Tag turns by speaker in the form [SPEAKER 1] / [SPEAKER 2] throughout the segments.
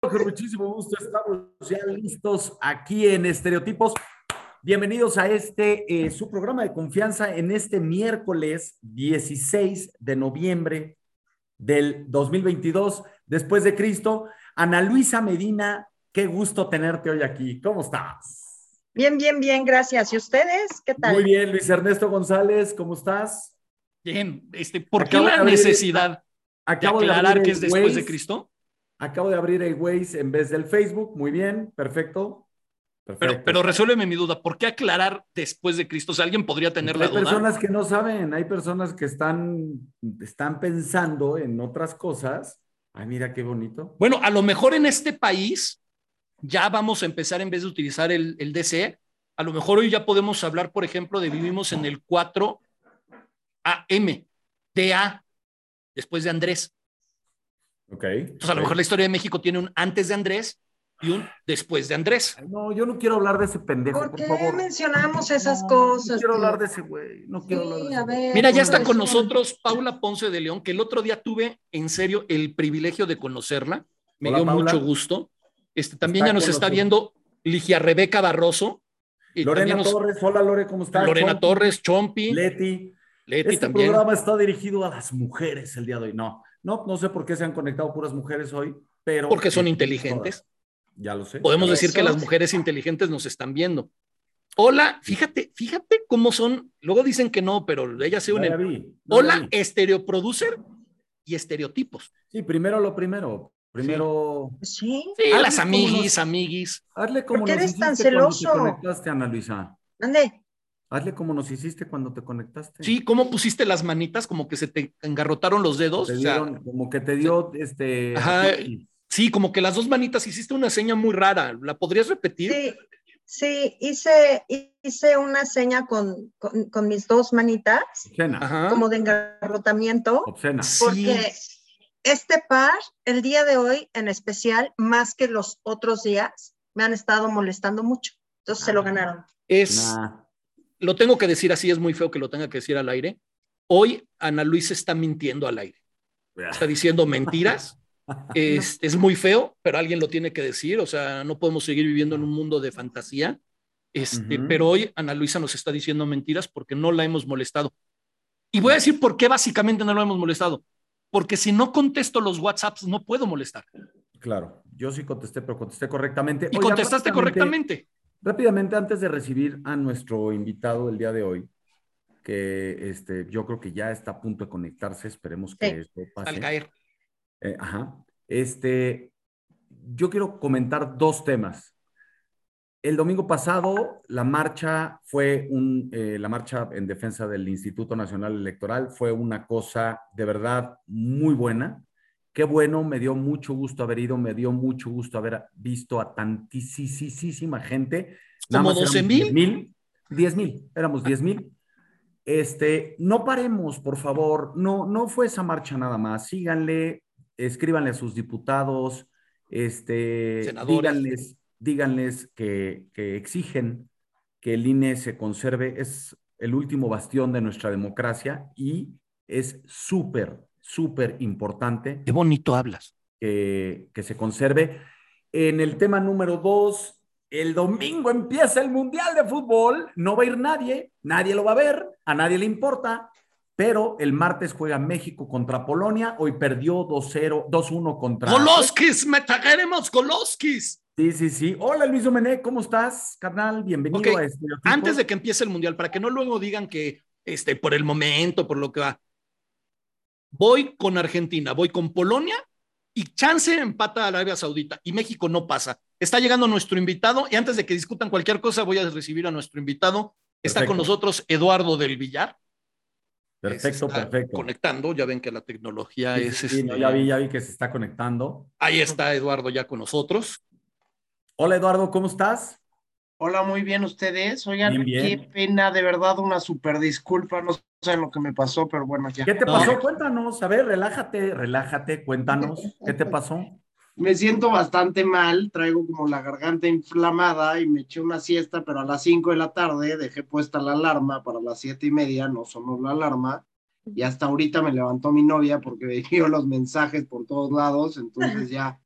[SPEAKER 1] con muchísimo gusto estamos ya listos aquí en Estereotipos. Bienvenidos a este, eh, su programa de confianza en este miércoles 16 de noviembre del 2022, después de Cristo. Ana Luisa Medina, qué gusto tenerte hoy aquí. ¿Cómo estás?
[SPEAKER 2] Bien, bien, bien, gracias. ¿Y ustedes? ¿Qué tal?
[SPEAKER 1] Muy bien, Luis Ernesto González, ¿cómo estás?
[SPEAKER 3] Bien, este, ¿por qué la necesidad acabo de aclarar que es después de Cristo?
[SPEAKER 1] Acabo de abrir el Waze en vez del Facebook. Muy bien, perfecto.
[SPEAKER 3] Pero, pero resuélveme mi duda, ¿por qué aclarar después de Cristo? O sea, alguien podría tener la duda.
[SPEAKER 1] Hay personas que no saben, hay personas que están, están pensando en otras cosas. Ay, mira qué bonito.
[SPEAKER 3] Bueno, a lo mejor en este país ya vamos a empezar en vez de utilizar el, el DC, a lo mejor hoy ya podemos hablar, por ejemplo, de vivimos en el 4 AM, DA, después de Andrés.
[SPEAKER 1] Ok.
[SPEAKER 3] Entonces, a lo mejor la historia de México tiene un antes de Andrés y un después de Andrés.
[SPEAKER 1] no, yo no quiero hablar de ese pendejo,
[SPEAKER 2] ¿Por,
[SPEAKER 1] por,
[SPEAKER 2] qué
[SPEAKER 1] favor.
[SPEAKER 2] mencionamos esas cosas?
[SPEAKER 1] No quiero hablar de ese güey. No quiero
[SPEAKER 2] Sí,
[SPEAKER 1] hablar de
[SPEAKER 2] a ver.
[SPEAKER 3] Mira, ya está con nosotros Paula Ponce de León, que el otro día tuve en serio el privilegio de conocerla. Me
[SPEAKER 1] Hola,
[SPEAKER 3] dio
[SPEAKER 1] Paula.
[SPEAKER 3] mucho gusto. Este, también
[SPEAKER 1] Está
[SPEAKER 3] ya nos está
[SPEAKER 1] nosotros.
[SPEAKER 3] viendo Ligia Rebeca Barroso. y
[SPEAKER 1] Lorena
[SPEAKER 3] nos-
[SPEAKER 1] Torres, hola Lore, ¿cómo estás?
[SPEAKER 3] Lorena
[SPEAKER 1] Chompi,
[SPEAKER 3] Torres, Chompi,
[SPEAKER 1] Leti.
[SPEAKER 3] Leti
[SPEAKER 1] Este
[SPEAKER 3] también.
[SPEAKER 1] programa está dirigido a las mujeres el día de hoy. No, no, no sé por qué se han conectado puras mujeres hoy, pero.
[SPEAKER 3] Porque son inteligentes.
[SPEAKER 1] todas. Ya lo sé.
[SPEAKER 3] Podemos decir que las mujeres inteligentes nos están viendo. Hola, fíjate, fíjate cómo son. Luego dicen que no, pero ellas se unen.
[SPEAKER 1] vi,
[SPEAKER 3] Hola, estereoproducer y estereotipos.
[SPEAKER 1] Sí, primero lo primero. Primero.
[SPEAKER 2] Sí.
[SPEAKER 3] Sí,
[SPEAKER 1] Hazle
[SPEAKER 3] las amiguis,
[SPEAKER 1] nos-
[SPEAKER 3] amiguis.
[SPEAKER 1] Hazle como
[SPEAKER 2] ¿Por qué eres tan celoso?
[SPEAKER 1] conectaste, Ana Luisa.
[SPEAKER 2] Ande.
[SPEAKER 1] Hazle como nos hiciste cuando te conectaste.
[SPEAKER 3] Sí, ¿cómo pusiste las manitas? Como que se te engarrotaron los dedos.
[SPEAKER 1] Te
[SPEAKER 3] O sea,
[SPEAKER 1] dieron, como que te dio este.
[SPEAKER 3] Ajá. sí, como que las dos manitas hiciste una seña muy rara. ¿La podrías repetir?
[SPEAKER 2] Sí, sí, hice, hice una seña con, con, con mis dos manitas,
[SPEAKER 1] Obscena.
[SPEAKER 2] Como de engarrotamiento,
[SPEAKER 1] Obscena.
[SPEAKER 3] Sí.
[SPEAKER 2] porque este par, el día de hoy en especial, más que los otros días, me han estado molestando mucho. Entonces se lo
[SPEAKER 1] Ah.
[SPEAKER 2] ganaron.
[SPEAKER 3] Es,
[SPEAKER 1] Nah.
[SPEAKER 3] Lo tengo que decir así, es muy feo que lo tenga que decir al aire. Hoy Ana Luisa está mintiendo al aire. Está diciendo mentiras. Es, es muy feo, pero alguien lo tiene que decir. O sea, no podemos seguir viviendo en un mundo de fantasía. Este. Pero hoy Ana Luisa nos está diciendo mentiras porque no la hemos molestado. Y voy a decir por qué básicamente no la hemos molestado. Porque si no contesto los WhatsApps, no puedo molestar.
[SPEAKER 1] Claro, yo sí contesté, pero contesté correctamente.
[SPEAKER 3] Y
[SPEAKER 1] Oiga,
[SPEAKER 3] contestaste correctamente.
[SPEAKER 1] Rápidamente, antes de recibir a nuestro invitado el día de hoy, que este, yo creo que ya está a punto de conectarse, esperemos que
[SPEAKER 2] Sí.
[SPEAKER 1] esto pase.
[SPEAKER 3] Al caer.
[SPEAKER 1] Eh, ajá. Este, yo quiero comentar dos temas. El domingo pasado, la marcha fue un, eh, la marcha en defensa del Instituto Nacional Electoral fue una cosa de verdad muy buena. Qué bueno, me dio mucho gusto haber ido, me dio mucho gusto haber visto a tantísima gente.
[SPEAKER 3] ¿Como
[SPEAKER 1] más éramos
[SPEAKER 3] 12,000?
[SPEAKER 1] 10,000, 10 mil, éramos 10 mil. Este, no paremos, por favor. No, no fue esa marcha nada más. Síganle, escríbanle a sus diputados, este,
[SPEAKER 3] Senadores.
[SPEAKER 1] díganles, díganles que, que exigen que el INE se conserve. Es el último bastión de nuestra democracia y es súper, súper importante
[SPEAKER 3] Qué bonito hablas.
[SPEAKER 1] que, que se conserve. En el tema número dos, el domingo empieza el Mundial de Fútbol, no va a ir nadie, nadie lo va a ver, a nadie le importa, pero el martes juega México contra Polonia, hoy perdió 2-0, 2-1 contra...
[SPEAKER 3] Goloskis, metageremos Goloskis.
[SPEAKER 1] Sí, sí, sí. Hola Luis Domenech, ¿cómo estás, carnal? Bienvenido
[SPEAKER 3] Ok,
[SPEAKER 1] a Estereotipos.
[SPEAKER 3] Antes de que empiece el mundial, para que no luego digan que este, por el momento, por lo que va. Voy con Argentina, voy con Polonia y chance empata a Arabia Saudita y México no pasa. Está llegando nuestro invitado y antes de que discutan cualquier cosa, voy a recibir a nuestro invitado. Está
[SPEAKER 1] Perfecto.
[SPEAKER 3] con nosotros Eduardo del Villar.
[SPEAKER 1] Perfecto, perfecto.
[SPEAKER 3] Conectando, ya ven que la tecnología
[SPEAKER 1] Sí,
[SPEAKER 3] es.
[SPEAKER 1] sí, no, ya vi, ya vi que se está conectando.
[SPEAKER 3] Ahí está Eduardo ya con nosotros.
[SPEAKER 1] Hola Eduardo, ¿cómo estás?
[SPEAKER 4] Hola, muy bien ustedes. Oigan,
[SPEAKER 1] Bien, bien.
[SPEAKER 4] qué pena, de verdad, una super disculpa. No saben lo que me pasó, pero bueno, ya.
[SPEAKER 1] ¿Qué te
[SPEAKER 3] No.
[SPEAKER 1] pasó? Cuéntanos. A ver, relájate, relájate, cuéntanos. ¿Qué te pasó?
[SPEAKER 4] Me siento bastante mal, traigo como la garganta inflamada y me eché una siesta, pero a las 5 de la tarde dejé puesta la alarma para las siete y media, no sonó la alarma. Y hasta ahorita me levantó mi novia porque vio los mensajes por todos lados, entonces ya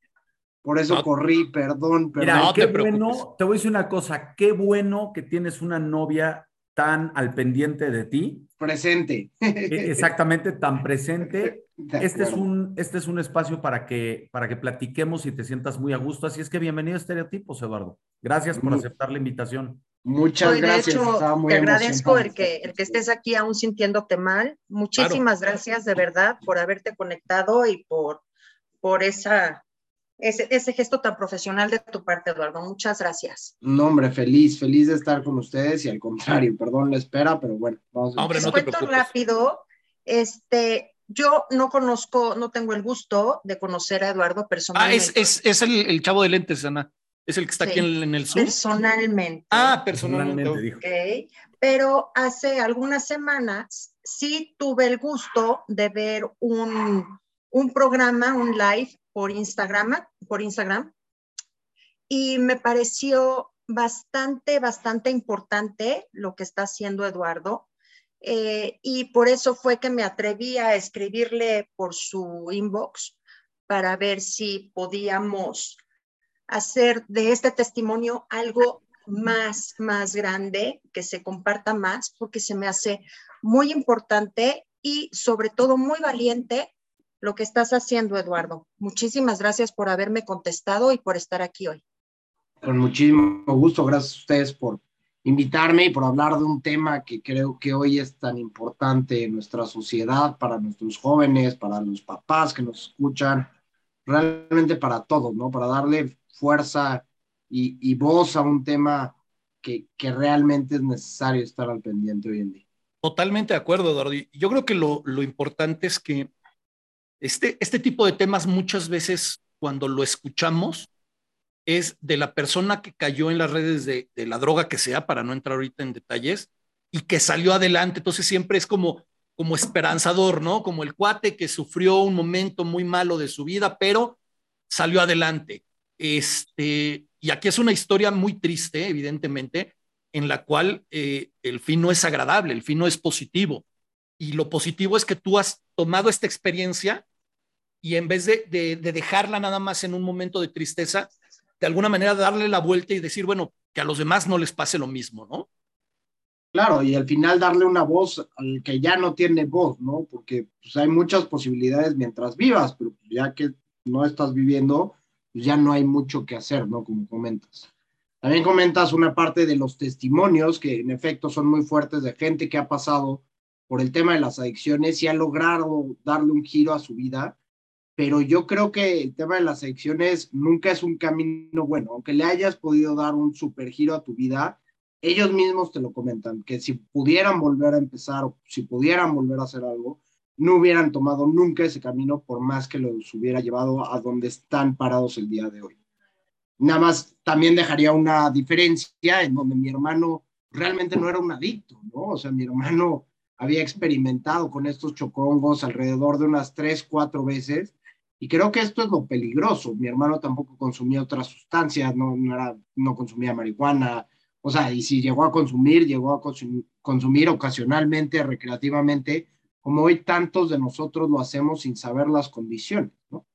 [SPEAKER 4] por eso
[SPEAKER 3] No.
[SPEAKER 4] corrí, perdón, perdón.
[SPEAKER 1] Mira,
[SPEAKER 3] No
[SPEAKER 1] qué
[SPEAKER 3] te preocupes.
[SPEAKER 1] bueno, te voy a decir una cosa, qué bueno que tienes una novia tan al pendiente de ti,
[SPEAKER 4] Presente.
[SPEAKER 1] e- exactamente tan presente. Este es un, este es un espacio para que, para que platiquemos y te sientas muy a gusto. Así es que bienvenido a Estereotipos, Eduardo. Gracias por aceptar la invitación.
[SPEAKER 4] Muchas
[SPEAKER 2] Hoy, de
[SPEAKER 4] gracias.
[SPEAKER 2] hecho,
[SPEAKER 4] estaba muy
[SPEAKER 2] te agradezco el que, el que estés aquí aún sintiéndote mal. Muchísimas gracias de verdad por haberte conectado y por, por esa, ese, ese gesto tan profesional de tu parte, Eduardo. Muchas gracias.
[SPEAKER 4] No, hombre, feliz, feliz de estar con ustedes y al contrario, perdón la espera, pero bueno, vamos.
[SPEAKER 3] Hombre,
[SPEAKER 2] Les
[SPEAKER 3] no te
[SPEAKER 2] cuento
[SPEAKER 3] preocupes.
[SPEAKER 2] rápido, este, yo no conozco, no tengo el gusto de conocer a Eduardo
[SPEAKER 3] Ah,
[SPEAKER 2] personalmente.
[SPEAKER 3] es, es, es el, el chavo de lentes, Ana. Es el que está
[SPEAKER 2] Sí.
[SPEAKER 3] aquí en, en el Zoom.
[SPEAKER 2] personalmente.
[SPEAKER 3] Ah, personalmente.
[SPEAKER 1] Personalmente, dijo.
[SPEAKER 2] Ok, pero hace algunas semanas sí tuve el gusto de ver un, un programa, un live por Instagram, por Instagram, y me pareció bastante, bastante importante lo que está haciendo Eduardo. eh, y por eso fue que me atreví a escribirle por su inbox para ver si podíamos hacer de este testimonio algo más, más grande, que se comparta más, porque se me hace muy importante y sobre todo muy valiente lo que estás haciendo, Eduardo. Muchísimas gracias por haberme contestado y por estar aquí hoy.
[SPEAKER 4] Con muchísimo gusto, gracias a ustedes por invitarme y por hablar de un tema que creo que hoy es tan importante en nuestra sociedad, para nuestros jóvenes, para los papás que nos escuchan, realmente para todos, ¿no? Para darle fuerza y, y voz a un tema que, que realmente es necesario estar al pendiente hoy en día.
[SPEAKER 3] Totalmente de acuerdo, Eduardo. Yo creo que lo, lo importante es que este, este tipo de temas muchas veces cuando lo escuchamos es de la persona que cayó en las redes de, de la droga que sea, para no entrar ahorita en detalles, y que salió adelante. Entonces siempre es como, como esperanzador, ¿no? Como el cuate que sufrió un momento muy malo de su vida, pero salió adelante. Este, y aquí es una historia muy triste, evidentemente, en la cual eh, el fin no es agradable, el fin no es positivo. Y lo positivo es que tú has tomado esta experiencia y en vez de, de, de dejarla nada más en un momento de tristeza, de alguna manera darle la vuelta y decir, bueno, que a los demás no les pase lo mismo, ¿no?
[SPEAKER 4] Claro, y al final darle una voz al que ya no tiene voz, ¿no? Porque pues, hay muchas posibilidades mientras vivas, pero ya que no estás viviendo, pues ya no hay mucho que hacer, ¿no? Como comentas. También comentas una parte de los testimonios que en efecto son muy fuertes de gente que ha pasado por el tema de las adicciones y ha logrado darle un giro a su vida, pero yo creo que el tema de las adicciones nunca es un camino bueno, aunque le hayas podido dar un super giro a tu vida, ellos mismos te lo comentan, que si pudieran volver a empezar o si pudieran volver a hacer algo, no hubieran tomado nunca ese camino por más que los hubiera llevado a donde están parados el día de hoy. Nada más también dejaría una diferencia en donde mi hermano realmente no era un adicto, ¿no? O sea, mi hermano había experimentado con estos chocongos alrededor de unas tres, cuatro veces y creo que esto es lo peligroso. Mi hermano tampoco consumía otras sustancias, no, no, era, no consumía marihuana, o sea, y si llegó a consumir, llegó a consumir, consumir ocasionalmente, recreativamente, como hoy tantos de nosotros lo hacemos sin saber las condiciones, ¿no?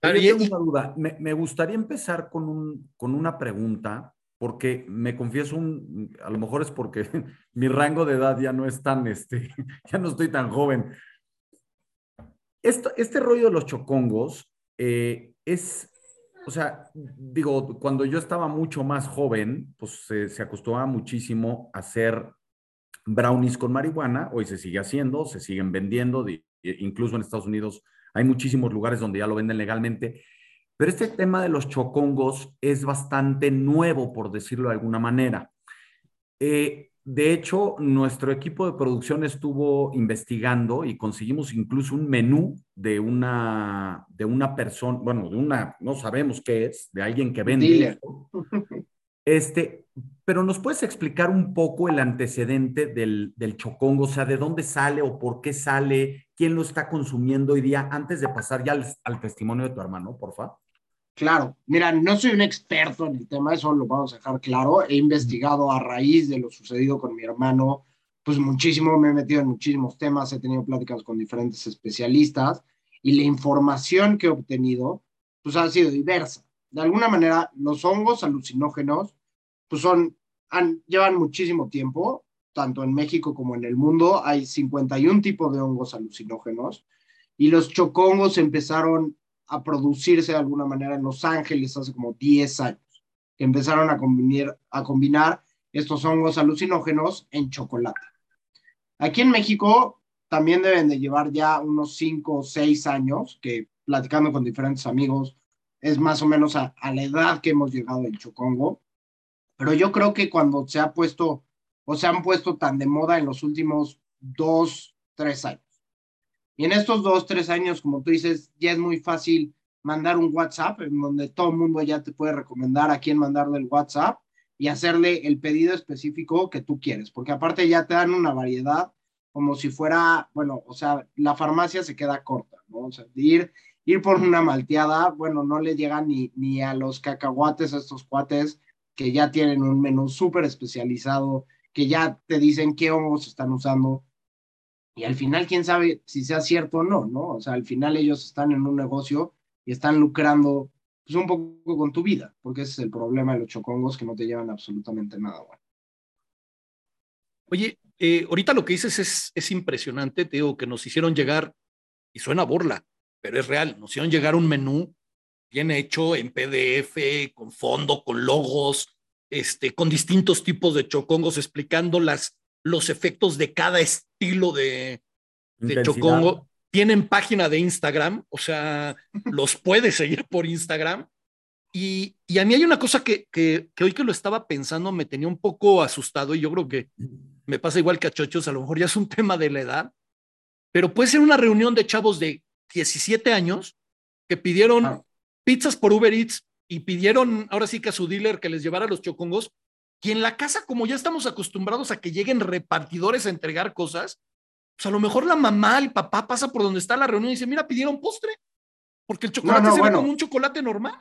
[SPEAKER 1] Pero yo tengo una duda. Me, me, gustaría empezar con, un, con una pregunta, porque me confieso, un, a lo mejor es porque mi rango de edad ya no es tan, este, ya no estoy tan joven. Este rollo de los chocongos eh, es, o sea, digo, cuando yo estaba mucho más joven, pues se, acostumbraba muchísimo a hacer brownies con marihuana, hoy se sigue haciendo, se siguen vendiendo, de, incluso en Estados Unidos hay muchísimos lugares donde ya lo venden legalmente, pero este tema de los chocongos es bastante nuevo, por decirlo de alguna manera. Eh, de hecho, nuestro equipo de producción estuvo investigando y conseguimos incluso un menú de una, de una persona, bueno, de una, no sabemos qué es, de alguien que vende. Este, pero ¿nos puedes explicar un poco el antecedente del, del, chocongo? O sea, ¿de dónde sale o por qué sale? ¿Quién lo está consumiendo hoy día? Antes de pasar ya al, al testimonio de tu hermano, por favor.
[SPEAKER 4] Claro, mira, no soy un experto en el tema, eso lo vamos a dejar claro. He investigado a raíz de lo sucedido con mi hermano, pues muchísimo, me he metido en muchísimos temas, he tenido pláticas con diferentes especialistas y la información que he obtenido pues ha sido diversa. De alguna manera, los hongos alucinógenos, pues son, han, llevan muchísimo tiempo, tanto en México como en el mundo. Hay 51 tipos de hongos alucinógenos y los chocongos empezaron a producirse de alguna manera en Los Ángeles hace como 10 años, que empezaron a combinar, a combinar estos hongos alucinógenos en chocolate. Aquí en México también deben de llevar ya unos 5 o 6 años, que platicando con diferentes amigos, es más o menos a, la edad que hemos llegado el chocongo. Pero yo creo que cuando se ha puesto o se han puesto tan de moda en los últimos dos, tres años. Y en estos dos, tres años, como tú dices, ya es muy fácil mandar un WhatsApp en donde todo el mundo ya te puede recomendar a quién mandarle el WhatsApp y hacerle el pedido específico que tú quieres, porque aparte ya te dan una variedad como si fuera, bueno, o sea, la farmacia se queda corta, ¿no? O sea, ir, ir por una malteada, bueno, no le llega ni, ni a los cacahuates a estos cuates que ya tienen un menú súper especializado, que ya te dicen qué hongos están usando. Y al final, quién sabe si sea cierto o no, ¿no? O sea, al final ellos están en un negocio y están lucrando pues, un poco con tu vida, porque ese es el problema de los chocongos que no te llevan absolutamente nada bueno.
[SPEAKER 3] Oye, eh, ahorita lo que dices es, es impresionante, te digo que nos hicieron llegar, y suena burla, pero es real, nos hicieron llegar un menú bien hecho en PDF, con fondo, con logos, este, con distintos tipos de chocongos, explicando las, los efectos de cada estilo de, de chocongo tienen página de Instagram, o sea, los puedes seguir por Instagram. Y, y, a mí hay una cosa que, que, que, hoy que lo estaba pensando me tenía un poco asustado y yo creo que me pasa igual que a Chochos, a lo mejor ya es un tema de la edad, pero puede ser una reunión de chavos de 17 años que pidieron pizzas por Uber Eats y pidieron ahora sí que a su dealer que les llevara los chocongos. Y en la casa, como ya estamos acostumbrados a que lleguen repartidores a entregar cosas, pues a lo mejor la mamá, el papá pasa por donde está la reunión y dice, mira, pidieron postre, porque el chocolate se ve como un chocolate normal.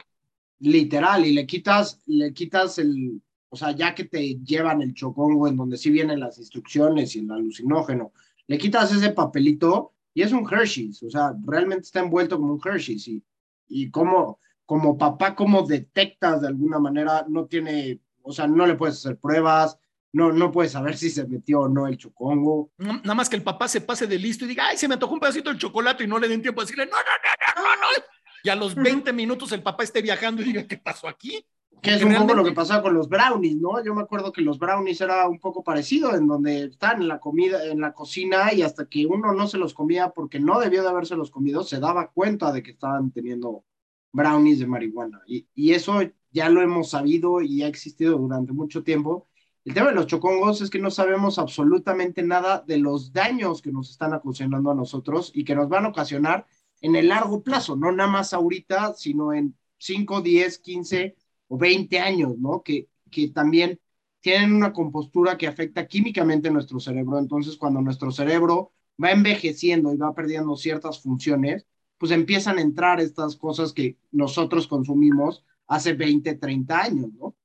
[SPEAKER 4] Literal, y le quitas, le quitas el, o sea, ya que te llevan el chocongo en donde sí vienen las instrucciones y el alucinógeno, le quitas ese papelito y es un Hershey's, o sea, realmente está envuelto como un Hershey's y, y como, como papá, como detectas de alguna manera, no tiene, o sea, no le puedes hacer pruebas, no, no puedes saber si se metió o no el chocongo.
[SPEAKER 3] nada más que el papá se pase de listo y diga, ay, se me tocó un pedacito de chocolate y no le den tiempo a decirle, no, no, no, no, no. Y a los 20 minutos el papá esté viajando y diga, ¿qué pasó aquí?
[SPEAKER 4] Que es un poco lo que pasaba con los brownies, ¿no? Yo me acuerdo que los brownies era un poco parecido, en donde están en la comida, en la cocina, y hasta que uno no se los comía porque no debió de haberse los comido, se daba cuenta de que estaban teniendo brownies de marihuana. Y, y eso ya lo hemos sabido y ha existido durante mucho tiempo el tema de los chocongos es que no sabemos absolutamente nada de los daños que nos están ocasionando a nosotros y que nos van a ocasionar en el largo plazo, no nada más ahorita, sino en 5, 10, 15 o 20 años, ¿no? Que, que también tienen una compostura que afecta químicamente nuestro cerebro. Entonces, cuando nuestro cerebro va envejeciendo y va perdiendo ciertas funciones, pues empiezan a entrar estas cosas que nosotros consumimos hace 20, 30 años, ¿no?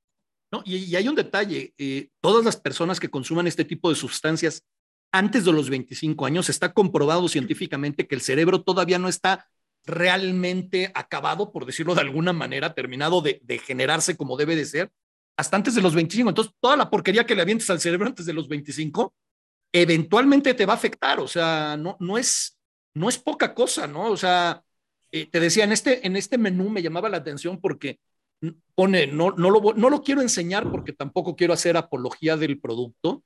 [SPEAKER 3] ¿no? Y, hay un detalle, eh, todas las personas que consuman este tipo de sustancias antes de los 25 años, está comprobado científicamente que el cerebro todavía no está realmente acabado, por decirlo de alguna manera, terminado de, generarse como debe de ser, hasta antes de los 25. Entonces, toda la porquería que le avientes al cerebro antes de los 25, eventualmente te va a afectar. O sea, no, no, es, no es poca cosa, ¿no? O sea, eh, te decía, en este, en este menú me llamaba la atención porque pone, no, no, lo, no lo quiero enseñar porque tampoco quiero hacer apología del producto,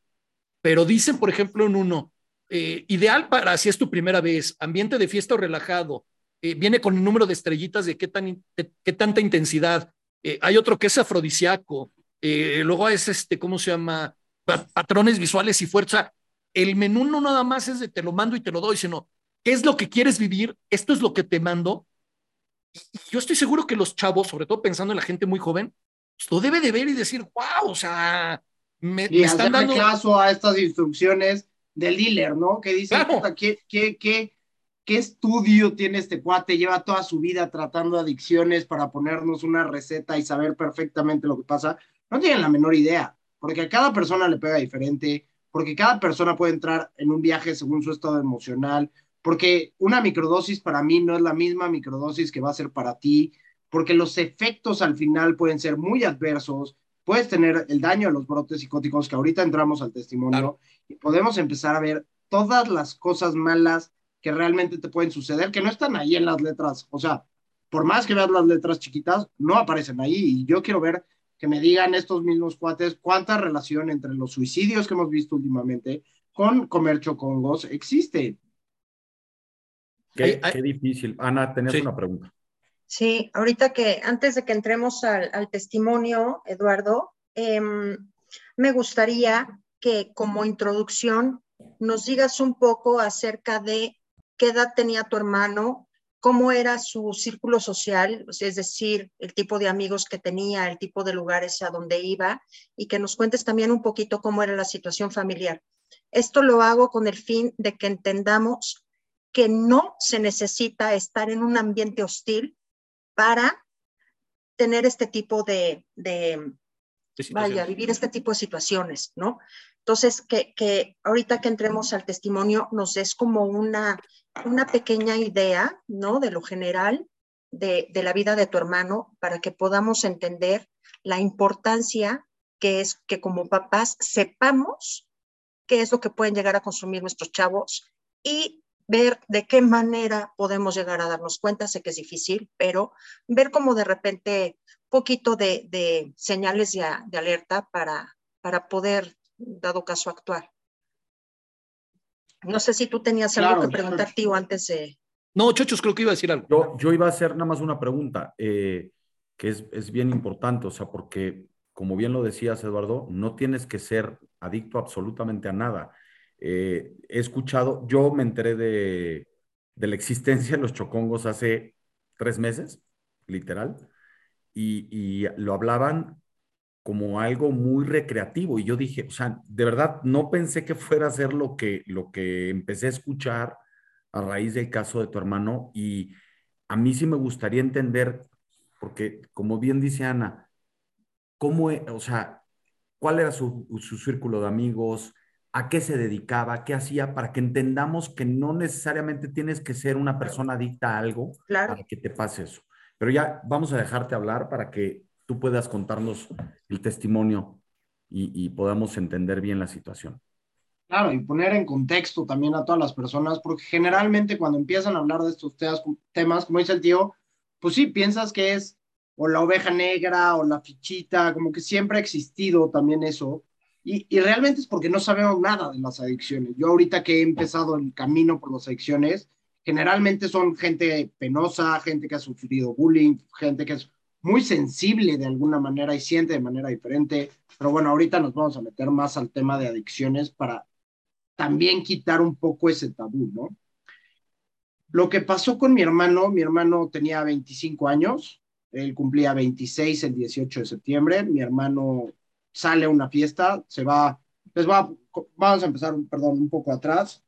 [SPEAKER 3] pero dicen, por ejemplo, en uno, eh, ideal para si es tu primera vez, ambiente de fiesta o relajado, eh, viene con el número de estrellitas de qué, tan, qué tanta intensidad. Eh, hay otro que es afrodisíaco, luego es este, ¿cómo se llama? patrones visuales y fuerza. El menú no nada más es de te lo mando y te lo doy, sino qué es lo que quieres vivir, esto es lo que te mando, yo estoy seguro que los chavos, sobre todo pensando en la gente muy joven, pues, lo debe de ver y decir, wow, o sea,
[SPEAKER 4] me, y están dando caso a estas instrucciones del dealer, ¿no? Que dice, ¿qué, qué, qué, qué estudio tiene este cuate? Lleva toda su vida tratando adicciones para ponernos una receta y saber perfectamente lo que pasa. No tienen la menor idea, porque a cada persona le pega diferente, porque cada persona puede entrar en un viaje según su estado emocional, porque una microdosis para mí no es la misma microdosis que va a ser para ti, porque los efectos al final pueden ser muy adversos, puedes tener el daño de los brotes psicóticos, que ahorita entramos al testimonio, y podemos empezar a ver todas las cosas malas que realmente te pueden suceder, que no están ahí en las letras, o sea, por más que veas las letras chiquitas, no aparecen ahí, y yo quiero ver que me digan estos mismos cuates cuánta relación entre los suicidios que hemos visto últimamente con comer chocongos existe.
[SPEAKER 1] Qué, difícil. Ana, tenés una pregunta.
[SPEAKER 2] Sí, ahorita que antes de que entremos al, testimonio, Eduardo, em, me gustaría que como introducción nos digas un poco acerca de qué edad tenía tu hermano, cómo era su círculo social, es decir, el tipo de amigos que tenía, el tipo de lugares a donde iba, y que nos cuentes también un poquito cómo era la situación familiar. Esto lo hago con el fin de que entendamos que no se necesita estar en un ambiente hostil para tener este tipo de, vaya, vivir este tipo de situaciones, ¿no? Entonces, que, que, ahorita que entremos al testimonio nos des como una, una pequeña idea, ¿no? De lo general de, de, la vida de tu hermano para que podamos entender la importancia que es que como papás sepamos qué es lo que pueden llegar a consumir nuestros chavos y ver de qué manera podemos llegar a darnos cuenta, sé que es difícil, pero ver como de repente poquito de, señales de, de, alerta para, para poder, dado caso, actuar. No sé si tú tenías algo que preguntar, tío, antes de...
[SPEAKER 3] No, Chochos, creo que iba a decir algo.
[SPEAKER 1] Yo, yo iba a hacer nada más una pregunta, eh, que es, es bien importante, o sea, porque, como bien lo decías, Eduardo, no tienes que ser adicto absolutamente a nada eh, he escuchado, yo me enteré de, la existencia de los chocongos hace tres meses, literal, y, lo hablaban como algo muy recreativo. Y yo dije, o sea, de verdad no pensé que fuera a ser lo que, lo que empecé a escuchar a raíz del caso de tu hermano. Y a mí sí me gustaría entender, porque como bien dice Ana, cómo, e, o sea, cuál era su, su círculo de amigos, a qué se dedicaba, qué hacía, para que entendamos que no necesariamente tienes que ser una persona adicta a algo para que te pase eso. Pero ya vamos a dejarte hablar para que tú puedas contarnos el testimonio y, podamos entender bien la situación.
[SPEAKER 4] Claro, y poner en contexto también a todas las personas, porque generalmente cuando empiezan a hablar de estos temas, como dice el tío, pues sí, piensas que es o la oveja negra o la fichita, como que siempre ha existido también eso, y, realmente es porque no sabemos nada de las adicciones. Yo ahorita que he empezado el camino por las adicciones, generalmente son gente penosa, gente que ha sufrido bullying, gente que es muy sensible de alguna manera y siente de manera diferente. Pero bueno, ahorita nos vamos a meter más al tema de adicciones para también quitar un poco ese tabú, ¿no? Lo que pasó con mi hermano, mi hermano tenía 25 años, él cumplía 26 el 18 de septiembre, mi hermano sale a una fiesta, se va, les va, vamos a empezar, perdón, un poco atrás.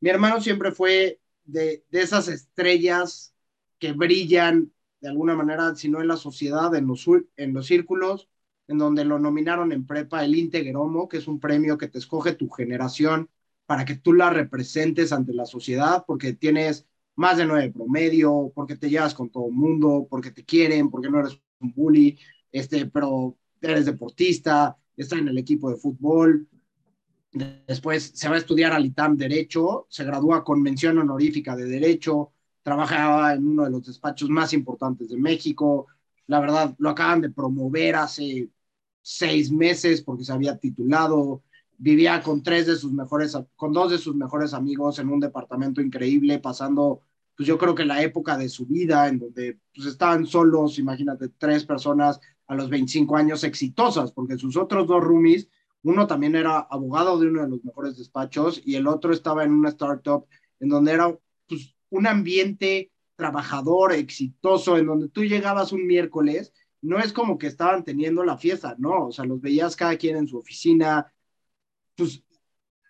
[SPEAKER 4] Mi hermano siempre fue de, de esas estrellas que brillan de alguna manera, si no en la sociedad, en los, en los círculos, en donde lo nominaron en prepa el Integeromo, que es un premio que te escoge tu generación para que tú la representes ante la sociedad, porque tienes más de nueve promedio, porque te llevas con todo el mundo, porque te quieren, porque no eres un bully, este, pero eres deportista, está en el equipo de fútbol, después se va a estudiar al ITAM Derecho, se gradúa con mención honorífica de Derecho, trabajaba en uno de los despachos más importantes de México, la verdad lo acaban de promover hace seis meses porque se había titulado, vivía con tres de sus mejores, con dos de sus mejores amigos en un departamento increíble, pasando, pues yo creo que la época de su vida, en donde pues estaban solos, imagínate, tres personas a los 25 años exitosas, porque sus otros dos roomies, uno también era abogado de uno de los mejores despachos y el otro estaba en una startup en donde era pues, un ambiente trabajador, exitoso, en donde tú llegabas un miércoles, no es como que estaban teniendo la fiesta, no, o sea, los veías cada quien en su oficina, pues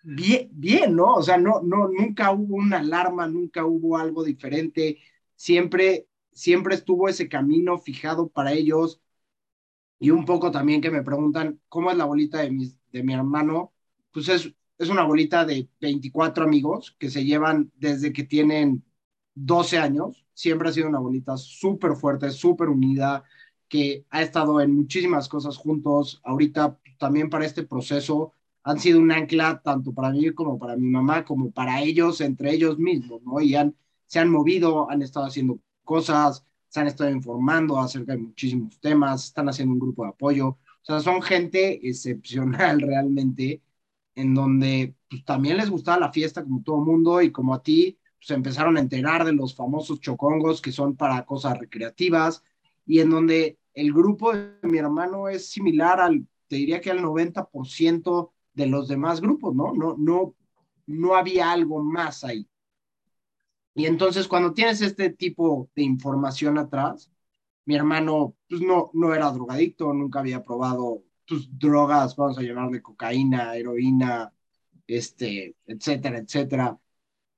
[SPEAKER 4] bien, bien, ¿no? O sea, no, no, nunca hubo una alarma, nunca hubo algo diferente, siempre, siempre estuvo ese camino fijado para ellos, y un poco también que me preguntan cómo es la bolita de mi, de mi hermano, pues es, es una bolita de 24 amigos que se llevan desde que tienen 12 años, siempre ha sido una bolita súper fuerte, súper unida, que ha estado en muchísimas cosas juntos. Ahorita también para este proceso han sido un ancla tanto para mí como para mi mamá, como para ellos, entre ellos mismos, ¿no? Y han, se han movido, han estado haciendo cosas, se han estado informando acerca de muchísimos temas, están haciendo un grupo de apoyo. O sea, son gente excepcional realmente, en donde pues, también les gustaba la fiesta como todo mundo y como a ti, se empezaron a enterar de los famosos chocongos que son para cosas recreativas y en donde el grupo de mi hermano es similar al, te diría que al 90% de los demás grupos, ¿no? No, no, no había algo más ahí. Y entonces cuando tienes este tipo de información atrás, mi hermano pues no, no era drogadicto, nunca había probado tus drogas, vamos a llamarle cocaína, heroína, este, etcétera, etcétera.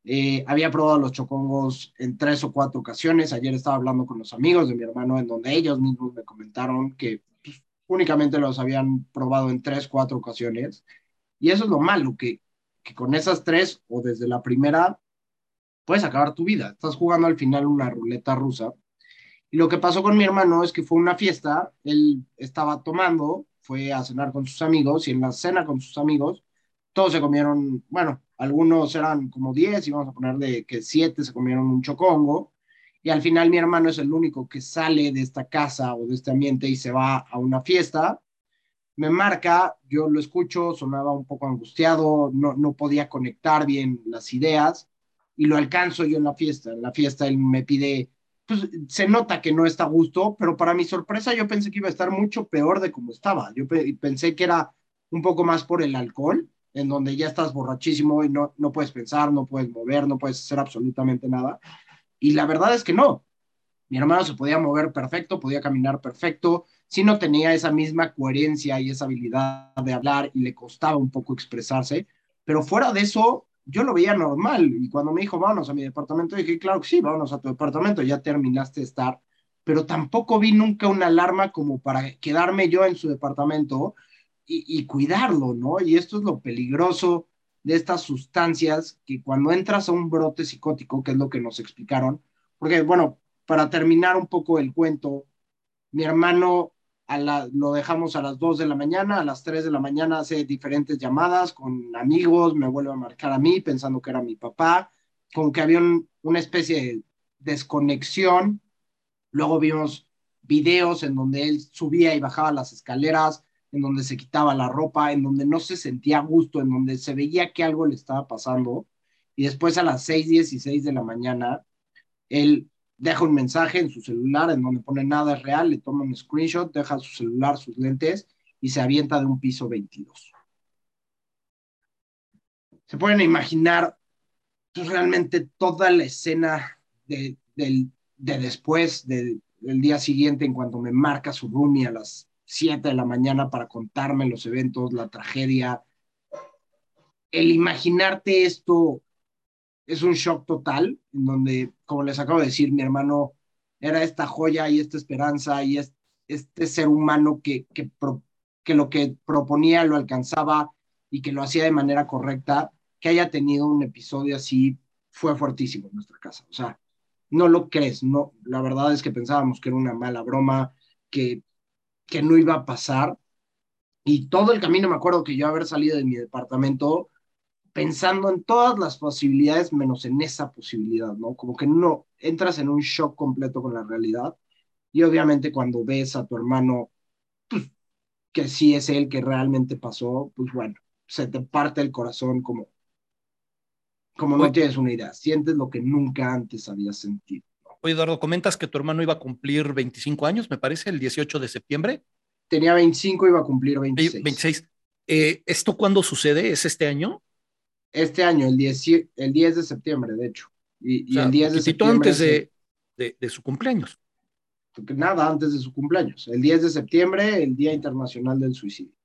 [SPEAKER 4] Eh, había probado los chocongos en tres o cuatro ocasiones. Ayer estaba hablando con los amigos de mi hermano, en donde ellos mismos me comentaron que pues, únicamente los habían probado en tres, cuatro ocasiones. Y eso es lo malo, que, que con esas tres o desde la primera puedes acabar tu vida. Estás jugando al final una ruleta rusa. Y lo que pasó con mi hermano es que fue una fiesta, él estaba tomando, fue a cenar con sus amigos y en la cena con sus amigos, todos se comieron, bueno, algunos eran como 10 y vamos a poner de que 7 se comieron un chocongo. Y al final mi hermano es el único que sale de esta casa o de este ambiente y se va a una fiesta. Me marca, yo lo escucho, sonaba un poco angustiado, no, no podía conectar bien las ideas y lo alcanzo yo en la fiesta. En la fiesta él me pide, pues se nota que no está a gusto, pero para mi sorpresa yo pensé que iba a estar mucho peor de como estaba. Yo pensé que era un poco más por el alcohol, en donde ya estás borrachísimo y no, no puedes pensar, no puedes mover, no puedes hacer absolutamente nada. Y la verdad es que no. Mi hermano se podía mover perfecto, podía caminar perfecto, si no tenía esa misma coherencia y esa habilidad de hablar y le costaba un poco expresarse, pero fuera de eso, yo lo veía normal. Y cuando me dijo, vámonos a mi departamento, dije, claro que sí, vámonos a tu departamento, ya terminaste de estar. Pero tampoco vi nunca una alarma como para quedarme yo en su departamento y, y cuidarlo, ¿no? Y esto es lo peligroso de estas sustancias que cuando entras a un brote psicótico, que es lo que nos explicaron, porque bueno, para terminar un poco el cuento, mi hermano lo dejamos a las 2 de la mañana, a las 3 de la mañana hace diferentes llamadas con amigos, me vuelve a marcar a mí pensando que era mi papá, como que había una especie de desconexión. Luego vimos videos en donde él subía y bajaba las escaleras, en donde se quitaba la ropa, en donde no se sentía gusto, en donde se veía que algo le estaba pasando. Y después a las 6:16 de la mañana, él deja un mensaje en su celular en donde pone nada es real, le toma un screenshot, deja su celular, sus lentes y se avienta de un piso 22. Se pueden imaginar pues, realmente toda la escena de, después, del día siguiente, en cuanto me marca su roomie a las 7 de la mañana para contarme los eventos, la tragedia. El imaginarte esto es un shock total, en donde, como les acabo de decir, mi hermano era esta joya y esta esperanza y este ser humano que, lo que proponía lo alcanzaba y que lo hacía de manera correcta, que haya tenido un episodio así fue fuertísimo en nuestra casa. O sea, no lo crees, no, la verdad es que pensábamos que era una mala broma, que, que no iba a pasar. Y todo el camino me acuerdo que yo haber salido de mi departamento pensando en todas las posibilidades menos en esa posibilidad, ¿no? Como que no entras en un shock completo con la realidad y obviamente cuando ves a tu hermano, pues, que sí es él que realmente pasó, pues bueno, se te parte el corazón como, como no tienes una idea, sientes lo que nunca antes habías sentido.
[SPEAKER 3] Oye, Eduardo, comentas que tu hermano iba a cumplir 25 años, me parece, el 18 de septiembre.
[SPEAKER 4] Tenía 25, iba a cumplir 26.
[SPEAKER 3] 26. Eh, ¿Esto cuándo sucede? ¿Es este año?
[SPEAKER 4] Este año, el 10, el 10 de septiembre, de hecho. Y, el 10 de septiembre.
[SPEAKER 3] antes de, de, su cumpleaños.
[SPEAKER 4] Nada antes de su cumpleaños. El 10 de septiembre, el Día Internacional del Suicidio.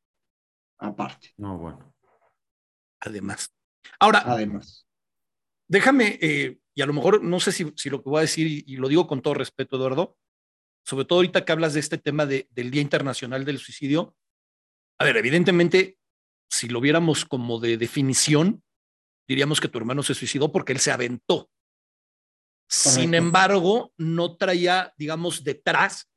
[SPEAKER 4] Aparte.
[SPEAKER 1] No, bueno.
[SPEAKER 3] Además. Ahora.
[SPEAKER 4] Además.
[SPEAKER 3] Déjame, eh, y a lo mejor no sé si, si, lo que voy a decir, y, lo digo con todo respeto, Eduardo, sobre todo ahorita que hablas de este tema de, del Día Internacional del Suicidio. A ver, evidentemente, si lo viéramos como de definición, diríamos que tu hermano se suicidó porque él se aventó. Sin embargo, no traía, digamos, detrás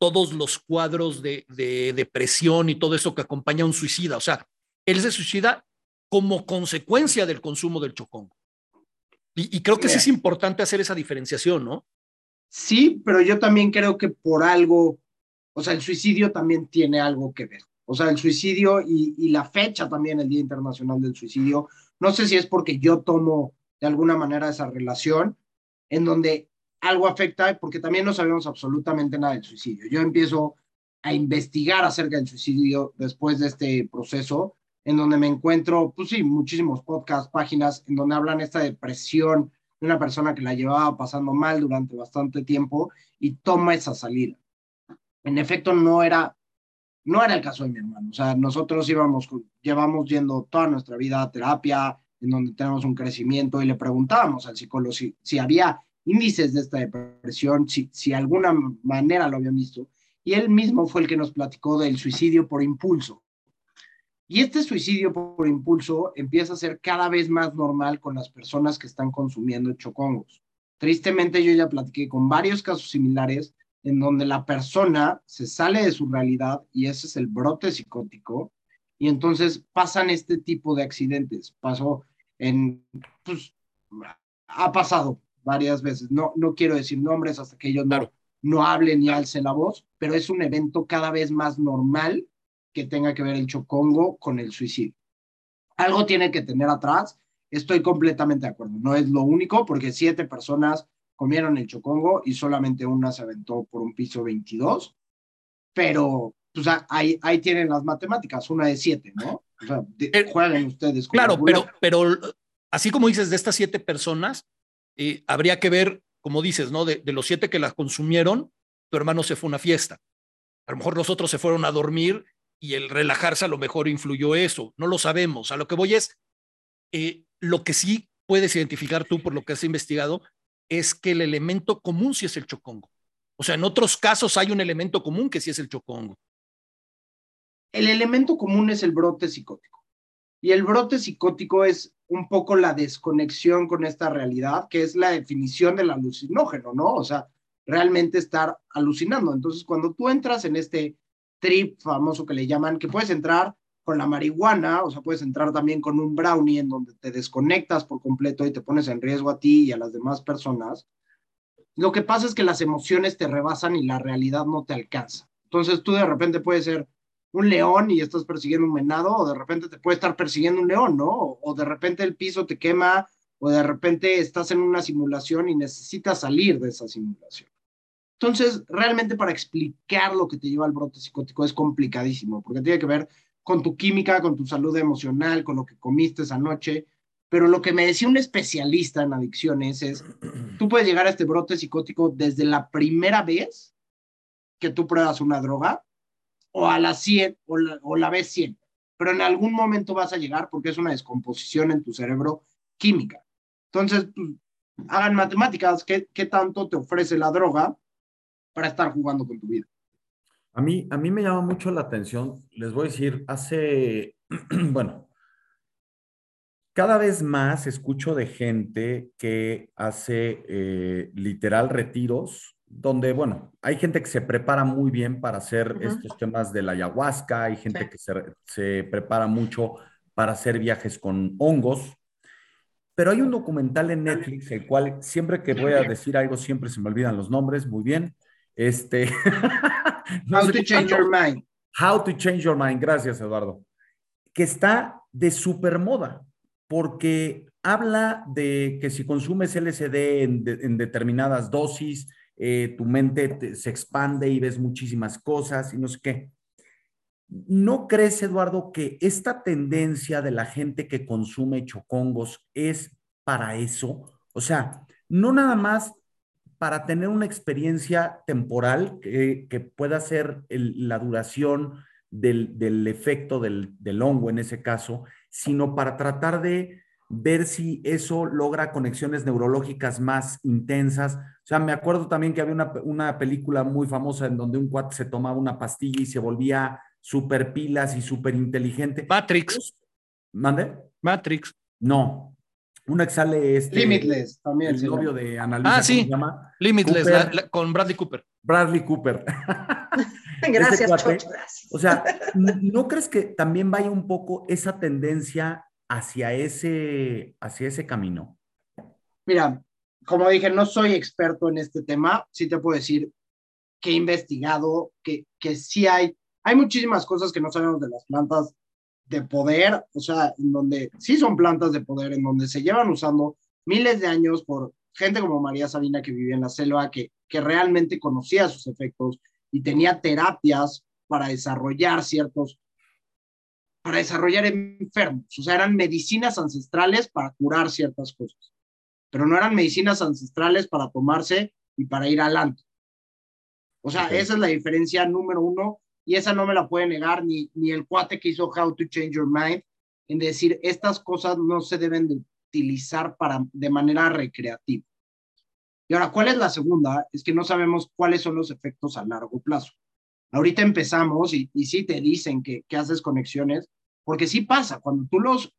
[SPEAKER 3] todos los cuadros de, de depresión y todo eso que acompaña a un suicida. O sea, él se suicida como consecuencia del consumo del chocongo. Y, creo que sí es importante hacer esa diferenciación, ¿no?
[SPEAKER 4] Sí, pero yo también creo que por algo, o sea, el suicidio también tiene algo que ver. O sea, el suicidio y, y la fecha también, el Día Internacional del Suicidio, no sé si es porque yo tomo de alguna manera esa relación en donde algo afecta, porque también no sabemos absolutamente nada del suicidio. Yo empiezo a investigar acerca del suicidio después de este proceso en donde me encuentro, pues sí, muchísimos podcasts, páginas en donde hablan esta depresión de una persona que la llevaba pasando mal durante bastante tiempo y toma esa salida. En efecto, no era, no era el caso de mi hermano. O sea, nosotros íbamos, llevamos yendo toda nuestra vida a terapia, en donde tenemos un crecimiento y le preguntábamos al psicólogo si, si había índices de esta depresión, si, si alguna manera lo habían visto. Y él mismo fue el que nos platicó del suicidio por impulso. Y este suicidio por impulso empieza a ser cada vez más normal con las personas que están consumiendo chocongos. Tristemente yo ya platiqué con varios casos similares en donde la persona se sale de su realidad y ese es el brote psicótico y entonces pasan este tipo de accidentes. Pasó en, pues, ha pasado varias veces. No, no quiero decir nombres hasta que ellos no, no hablen ni alcen la voz, pero es un evento cada vez más normal que tenga que ver el chocongo con el suicidio. Algo tiene que tener atrás, estoy completamente de acuerdo, no es lo único porque siete personas comieron el chocongo y solamente una se aventó por un piso 22, pero pues, ahí, ahí tienen las matemáticas, una de siete, ¿no? O sea, eh, jueguen ustedes.
[SPEAKER 3] claro, pero, pero así como dices, de estas siete personas, eh, habría que ver, como dices, ¿no? De, de los siete que la consumieron, tu hermano se fue a una fiesta. A lo mejor los otros se fueron a dormir y el relajarse a lo mejor influyó eso, no lo sabemos. A lo que voy es, eh, lo que sí puedes identificar tú por lo que has investigado es que el elemento común sí es el chocongo. O sea, en otros casos hay un elemento común que sí es el chocongo.
[SPEAKER 4] El elemento común es el brote psicótico. Y el brote psicótico es un poco la desconexión con esta realidad, que es la definición del alucinógeno, ¿no? O sea, realmente estar alucinando. Entonces, cuando tú entras en este trip famoso que le llaman, que puedes entrar con la marihuana, o sea, puedes entrar también con un brownie en donde te desconectas por completo y te pones en riesgo a ti y a las demás personas. Lo que pasa es que las emociones te rebasan y la realidad no te alcanza. Entonces tú de repente puedes ser un león y estás persiguiendo un venado, o de repente te puede estar persiguiendo un león, ¿no? O de repente el piso te quema, o de repente estás en una simulación y necesitas salir de esa simulación. Entonces, realmente para explicar lo que te lleva al brote psicótico es complicadísimo, porque tiene que ver con tu química, con tu salud emocional, con lo que comiste esa noche. Pero lo que me decía un especialista en adicciones es, tú puedes llegar a este brote psicótico desde la primera vez que tú pruebas una droga o a la 100 o la, o la vez 100, pero en algún momento vas a llegar porque es una descomposición en tu cerebro química. Entonces, pues, hagan matemáticas, ¿qué, ¿qué tanto te ofrece la droga para estar jugando con tu vida.
[SPEAKER 1] A mí, a mí me llama mucho la atención, les voy a decir, hace, bueno, cada vez más escucho de gente que hace eh, literal retiros, donde, bueno, hay gente que se prepara muy bien para hacer estos temas de la ayahuasca, hay gente que se, se prepara mucho para hacer viajes con hongos, pero hay un documental en Netflix, el cual siempre que voy a decir algo, siempre se me olvidan los nombres, muy bien, este.
[SPEAKER 4] How to change your mind.
[SPEAKER 1] How to change your mind. Gracias, Eduardo. Que está de super moda, porque habla de que si consumes LSD en, determinadas dosis, eh, tu mente se expande y ves muchísimas cosas y no sé qué. ¿No crees, Eduardo, que esta tendencia de la gente que consume chocongos es para eso? O sea, no nada más para tener una experiencia temporal que, pueda ser la duración del, efecto del, hongo en ese caso, sino para tratar de ver si eso logra conexiones neurológicas más intensas. O sea, me acuerdo también que había una, una película muy famosa en donde un cuate se tomaba una pastilla y se volvía súper pilas y súper inteligente.
[SPEAKER 3] Matrix.
[SPEAKER 1] ¿Mande?
[SPEAKER 3] Matrix.
[SPEAKER 1] No, Una que sale este.
[SPEAKER 4] Limitless también.
[SPEAKER 1] El novio de Ana Luisa,
[SPEAKER 3] Ah, sí.
[SPEAKER 1] ¿cómo se llama?
[SPEAKER 3] Limitless,
[SPEAKER 1] Cooper.
[SPEAKER 3] la- la- con Bradley Cooper.
[SPEAKER 1] Bradley Cooper.
[SPEAKER 2] Gracias,
[SPEAKER 1] cuate,
[SPEAKER 2] Chocho, gracias.
[SPEAKER 1] O sea, ¿n- ¿no crees que también vaya un poco esa tendencia hacia ese, hacia ese camino?
[SPEAKER 4] Mira, como dije, no soy experto en este tema. Sí te puedo decir que he investigado, que, que sí hay, hay muchísimas cosas que no sabemos de las plantas de poder, o sea, en donde sí son plantas de poder, en donde se llevan usando miles de años por gente como María Sabina que vivía en la selva, que, que realmente conocía sus efectos y tenía terapias para desarrollar ciertos, para desarrollar enfermos, o sea, eran medicinas ancestrales para curar ciertas cosas, pero no eran medicinas ancestrales para tomarse y para ir adelante. O sea, esa es la diferencia número uno y esa no me la puede negar ni, ni el cuate que hizo How to Change Your Mind en decir estas cosas no se deben de utilizar para, de manera recreativa. Y ahora, ¿cuál es la segunda? Es que no sabemos cuáles son los efectos a largo plazo. Ahorita empezamos y, y sí te dicen que, que haces conexiones, porque sí pasa, cuando tú los,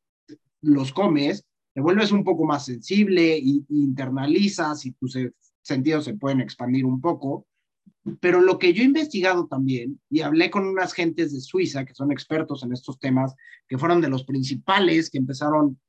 [SPEAKER 4] los comes, te vuelves un poco más sensible y, y internalizas y tus sentidos se pueden expandir un poco. Pero lo que yo he investigado también, y hablé con unas gentes de Suiza que son expertos en estos temas, que fueron de los principales que empezaron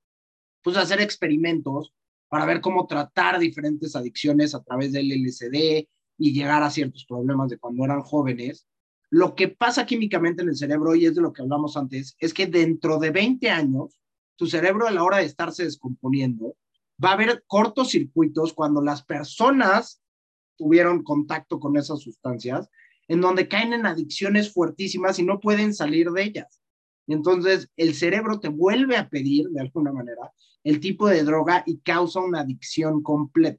[SPEAKER 4] pues, a hacer experimentos para ver cómo tratar diferentes adicciones a través del LSD y llegar a ciertos problemas de cuando eran jóvenes. Lo que pasa químicamente en el cerebro, y es de lo que hablamos antes, es que dentro de 20 años, tu cerebro a la hora de estarse descomponiendo, va a haber cortocircuitos cuando las personas tuvieron contacto con esas sustancias, en donde caen en adicciones fuertísimas y no pueden salir de ellas. Entonces, el cerebro te vuelve a pedir, de alguna manera, el tipo de droga y causa una adicción completa.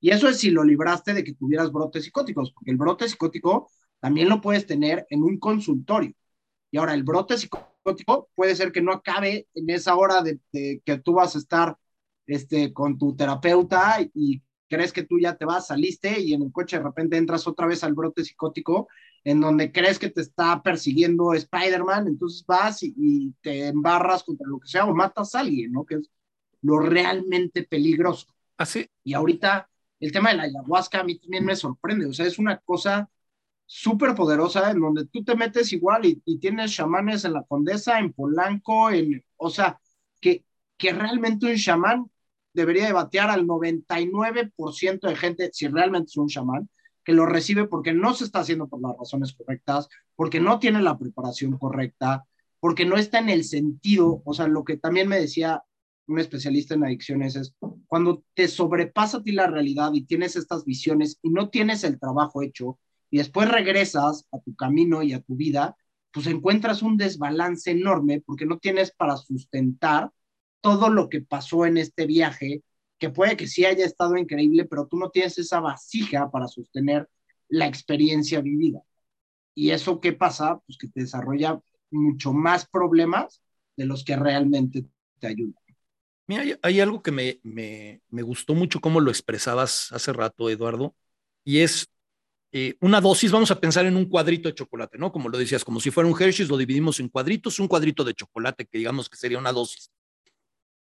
[SPEAKER 4] Y eso es si lo libraste de que tuvieras brotes psicóticos, porque el brote psicótico también lo puedes tener en un consultorio. Y ahora, el brote psicótico puede ser que no acabe en esa hora de, que tú vas a estar este, con tu terapeuta y crees que tú ya te vas, saliste y en el coche de repente entras otra vez al brote psicótico en donde crees que te está persiguiendo Spider-Man, entonces vas y, y, te embarras contra lo que sea o matas a alguien, ¿no? Que es lo realmente peligroso.
[SPEAKER 3] Así.
[SPEAKER 4] Y ahorita el tema de la ayahuasca a mí también me sorprende, o sea, es una cosa súper poderosa en donde tú te metes igual y, y, tienes chamanes en la Condesa, en Polanco, en, o sea, que, que realmente un chamán debería de batear al 99% de gente, si realmente es un chamán, que lo recibe porque no se está haciendo por las razones correctas, porque no tiene la preparación correcta, porque no está en el sentido, o sea, lo que también me decía un especialista en adicciones es cuando te sobrepasa a ti la realidad y tienes estas visiones y no tienes el trabajo hecho y después regresas a tu camino y a tu vida, pues encuentras un desbalance enorme porque no tienes para sustentar todo lo que pasó en este viaje, que puede que sí haya estado increíble, pero tú no tienes esa vasija para sostener la experiencia vivida. ¿Y eso qué pasa? Pues que te desarrolla mucho más problemas de los que realmente te ayudan.
[SPEAKER 3] Mira, hay, hay algo que me, me, me, gustó mucho cómo lo expresabas hace rato, Eduardo, y es eh, una dosis, vamos a pensar en un cuadrito de chocolate, ¿no? Como lo decías, como si fuera un Hershey's, lo dividimos en cuadritos, un cuadrito de chocolate, que digamos que sería una dosis.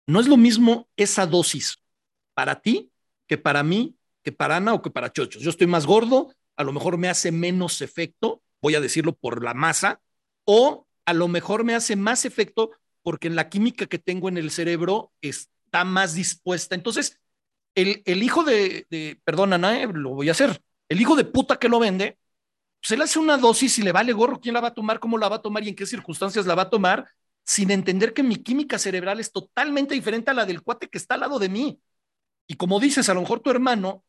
[SPEAKER 3] No es lo mismo esa dosis para ti que para mí, que para Ana o que para Chochos. Yo estoy más gordo, a lo mejor me hace menos efecto, voy a decirlo por la masa, o a lo mejor me hace más efecto porque en la química que tengo en el cerebro está más dispuesta. Entonces, el, hijo de, perdón, Ana, eh, lo voy a hacer, el hijo de puta que lo vende, se le hace una dosis y le vale gorro quién la va a tomar, cómo la va a tomar y en qué circunstancias la va a tomar, sin entender que mi química cerebral es totalmente diferente a la del cuate que está al lado de mí. Y como dices, a lo mejor tu hermano,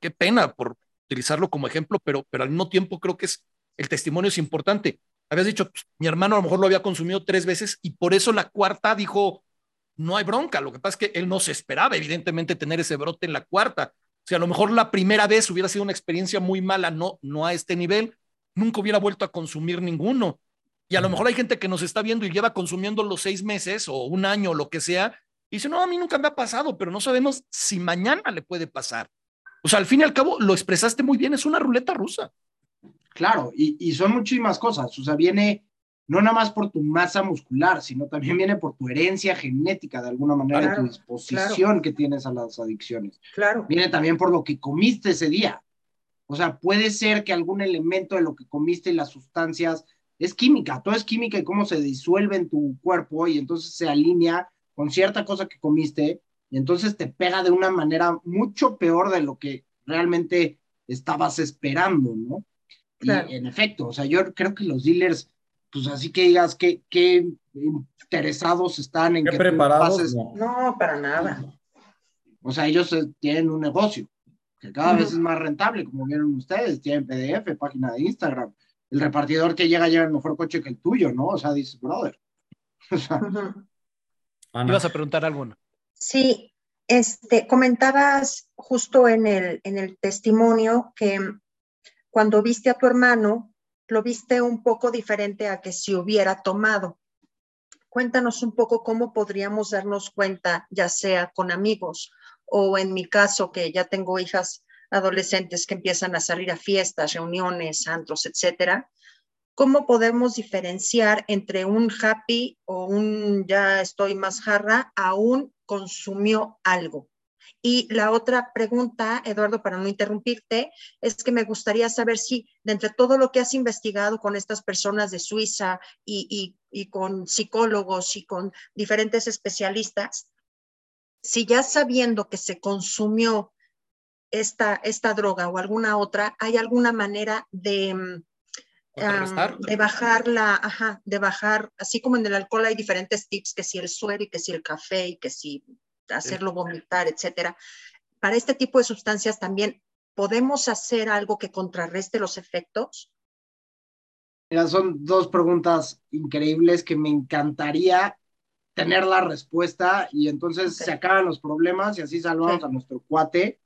[SPEAKER 3] qué pena por utilizarlo como ejemplo, pero, pero al mismo tiempo creo que es, el testimonio es importante. Habías dicho, pues, mi hermano a lo mejor lo había consumido tres veces y por eso la cuarta dijo, no hay bronca. Lo que pasa es que él no se esperaba, evidentemente, tener ese brote en la cuarta. O sea, a lo mejor la primera vez hubiera sido una experiencia muy mala, no, no a este nivel, nunca hubiera vuelto a consumir ninguno. Y a lo mejor hay gente que nos está viendo y lleva consumiendo los seis meses o un año o lo que sea, y dice, no, a mí nunca me ha pasado, pero no sabemos si mañana le puede pasar. O sea, al fin y al cabo, lo expresaste muy bien, es una ruleta rusa.
[SPEAKER 4] Claro, y, y son muchísimas cosas. O sea, viene no nada más por tu masa muscular, sino también viene por tu herencia genética, de alguna manera,
[SPEAKER 2] Claro,
[SPEAKER 4] tu disposición que tienes a las adicciones.
[SPEAKER 2] Claro.
[SPEAKER 4] Viene también por lo que comiste ese día. O sea, puede ser que algún elemento de lo que comiste y las sustancias es química, todo es química y cómo se disuelve en tu cuerpo y entonces se alinea con cierta cosa que comiste y entonces te pega de una manera mucho peor de lo que realmente estabas esperando, ¿no?
[SPEAKER 2] Claro.
[SPEAKER 4] Y en efecto, o sea, yo creo que los dealers, pues así que digas que, que interesados están en
[SPEAKER 1] ¿Qué
[SPEAKER 4] que
[SPEAKER 1] preparados?
[SPEAKER 4] pases-
[SPEAKER 1] No.
[SPEAKER 2] No, para nada.
[SPEAKER 4] o sea, ellos eh, tienen un negocio que cada vez es más rentable, como vieron ustedes, tienen PDF, página de Instagram. El repartidor que llega lleva el mejor coche que el tuyo, ¿no? O sea, dices, brother. O sea.
[SPEAKER 1] Ana.
[SPEAKER 3] Ibas a preguntar algo, ¿no?
[SPEAKER 2] Sí, este, comentabas justo en el, en el testimonio que cuando viste a tu hermano, lo viste un poco diferente a que si hubiera tomado. Cuéntanos un poco cómo podríamos darnos cuenta, ya sea con amigos o en mi caso, que ya tengo hijas adolescentes que empiezan a salir a fiestas, reuniones, antros, etcétera. ¿Cómo podemos diferenciar entre un happy o un ya estoy más jarra a un consumió algo? Y la otra pregunta, Eduardo, para no interrumpirte, es que me gustaría saber si de entre todo lo que has investigado con estas personas de Suiza y, y- y con psicólogos y con diferentes especialistas, si ya sabiendo que se consumió esta, esta droga o alguna otra, ¿hay alguna manera de, mm, de bajar la, ajá, de bajar, así como en el alcohol hay diferentes tips, que si el suero y que si el café y que si hacerlo vomitar, etcétera. Para este tipo de sustancias también, ¿podemos hacer algo que contrarreste los efectos?
[SPEAKER 4] mira, son dos preguntas increíbles que me encantaría tener la respuesta y entonces se acaban los problemas y así salvamos a nuestro cuate.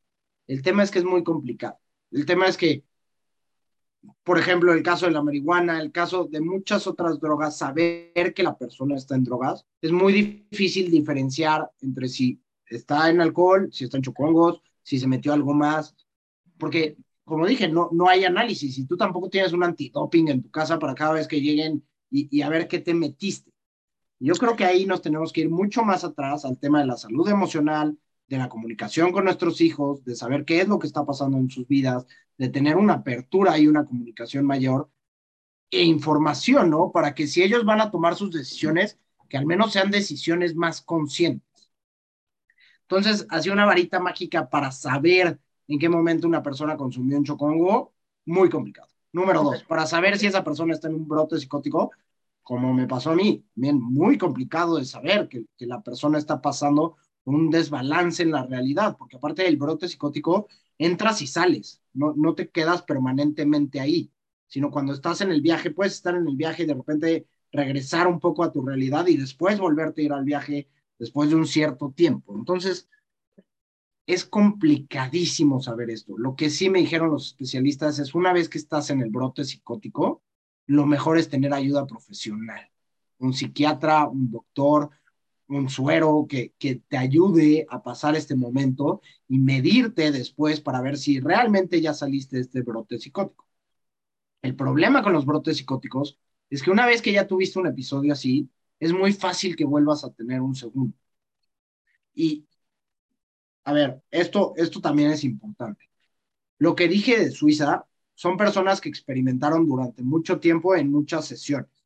[SPEAKER 4] El tema es que es muy complicado. El tema es que, por ejemplo, el caso de la marihuana, el caso de muchas otras drogas, saber que la persona está en drogas, es muy difícil diferenciar entre si está en alcohol, si está en chocongos, si se metió algo más, porque, como dije, no, no hay análisis y tú tampoco tienes un antidoping en tu casa para cada vez que lleguen y, y a ver qué te metiste. Yo creo que ahí nos tenemos que ir mucho más atrás al tema de la salud emocional, de la comunicación con nuestros hijos, de saber qué es lo que está pasando en sus vidas, de tener una apertura y una comunicación mayor e información, ¿no? Para que si ellos van a tomar sus decisiones, que al menos sean decisiones más conscientes. Entonces, así una varita mágica para saber en qué momento una persona consumió un chocongo, muy complicado. Número dos, para saber si esa persona está en un brote psicótico, como me pasó a mí, bien, muy complicado de saber que la persona está pasando un desbalance en la realidad, porque aparte del brote psicótico, entras y sales, no, no te quedas permanentemente ahí, sino cuando estás en el viaje, puedes estar en el viaje y de repente regresar un poco a tu realidad y después volverte a ir al viaje después de un cierto tiempo. Entonces, es complicadísimo saber esto. Lo que sí me dijeron los especialistas es una vez que estás en el brote psicótico, lo mejor es tener ayuda profesional, un psiquiatra, un doctor, un suero que, que te ayude a pasar este momento y medirte después para ver si realmente ya saliste de este brote psicótico. El problema con los brotes psicóticos es que una vez que ya tuviste un episodio así, es muy fácil que vuelvas a tener un segundo. Y, a ver, esto, esto también es importante. Lo que dije de Suiza son personas que experimentaron durante mucho tiempo en muchas sesiones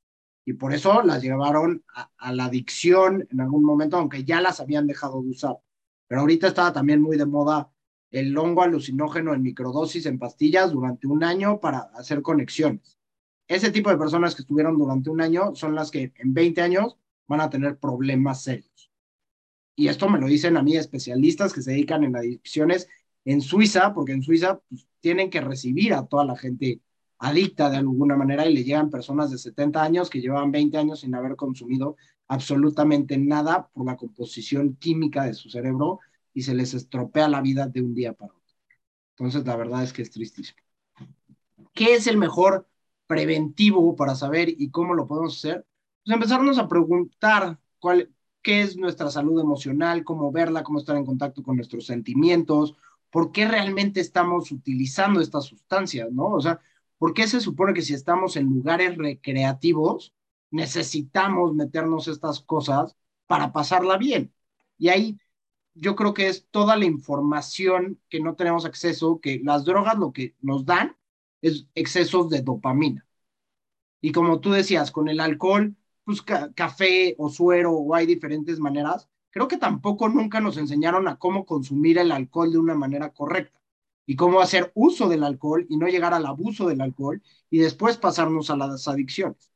[SPEAKER 4] y por eso las llevaron a, la adicción en algún momento, aunque ya las habían dejado de usar. Pero ahorita estaba también muy de moda el hongo alucinógeno en microdosis en pastillas durante un año para hacer conexiones. Ese tipo de personas que estuvieron durante un año son las que en 20 años van a tener problemas serios. Y esto me lo dicen a mí especialistas que se dedican en adicciones en Suiza, porque en Suiza pues, tienen que recibir a toda la gente adicta de alguna manera y le llegan personas de 70 años que llevan 20 años sin haber consumido absolutamente nada por la composición química de su cerebro y se les estropea la vida de un día para otro. Entonces, la verdad es que es tristísimo. ¿Qué es el mejor preventivo para saber y cómo lo podemos hacer? Pues empezarnos a preguntar cuál, qué es nuestra salud emocional, cómo verla, cómo estar en contacto con nuestros sentimientos, por qué realmente estamos utilizando estas sustancias, ¿no? O sea, ¿por qué se supone que si estamos en lugares recreativos necesitamos meternos estas cosas para pasarla bien. Y ahí yo creo que es toda la información que no tenemos acceso, que las drogas lo que nos dan es excesos de dopamina. Y como tú decías, con el alcohol, pues café o suero o hay diferentes maneras, creo que tampoco nunca nos enseñaron a cómo consumir el alcohol de una manera correcta y cómo hacer uso del alcohol y no llegar al abuso del alcohol y después pasarnos a las adicciones.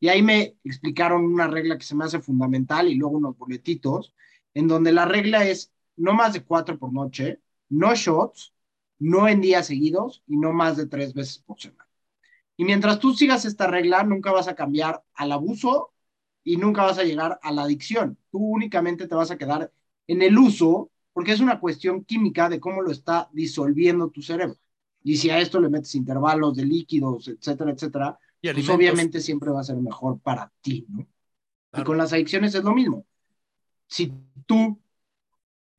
[SPEAKER 4] Y ahí me explicaron una regla que se me hace fundamental y luego unos boletitos, en donde la regla es no más de cuatro por noche, no shots, no en días seguidos y no más de tres veces por semana. Y mientras tú sigas esta regla, nunca vas a cambiar al abuso y nunca vas a llegar a la adicción. Tú únicamente te vas a quedar en el uso porque es una cuestión química de cómo lo está disolviendo tu cerebro. Y si a esto le metes intervalos de líquidos, etcétera, etcétera, pues obviamente siempre va a ser mejor para ti, ¿no? Y con las adicciones es lo mismo. Si tú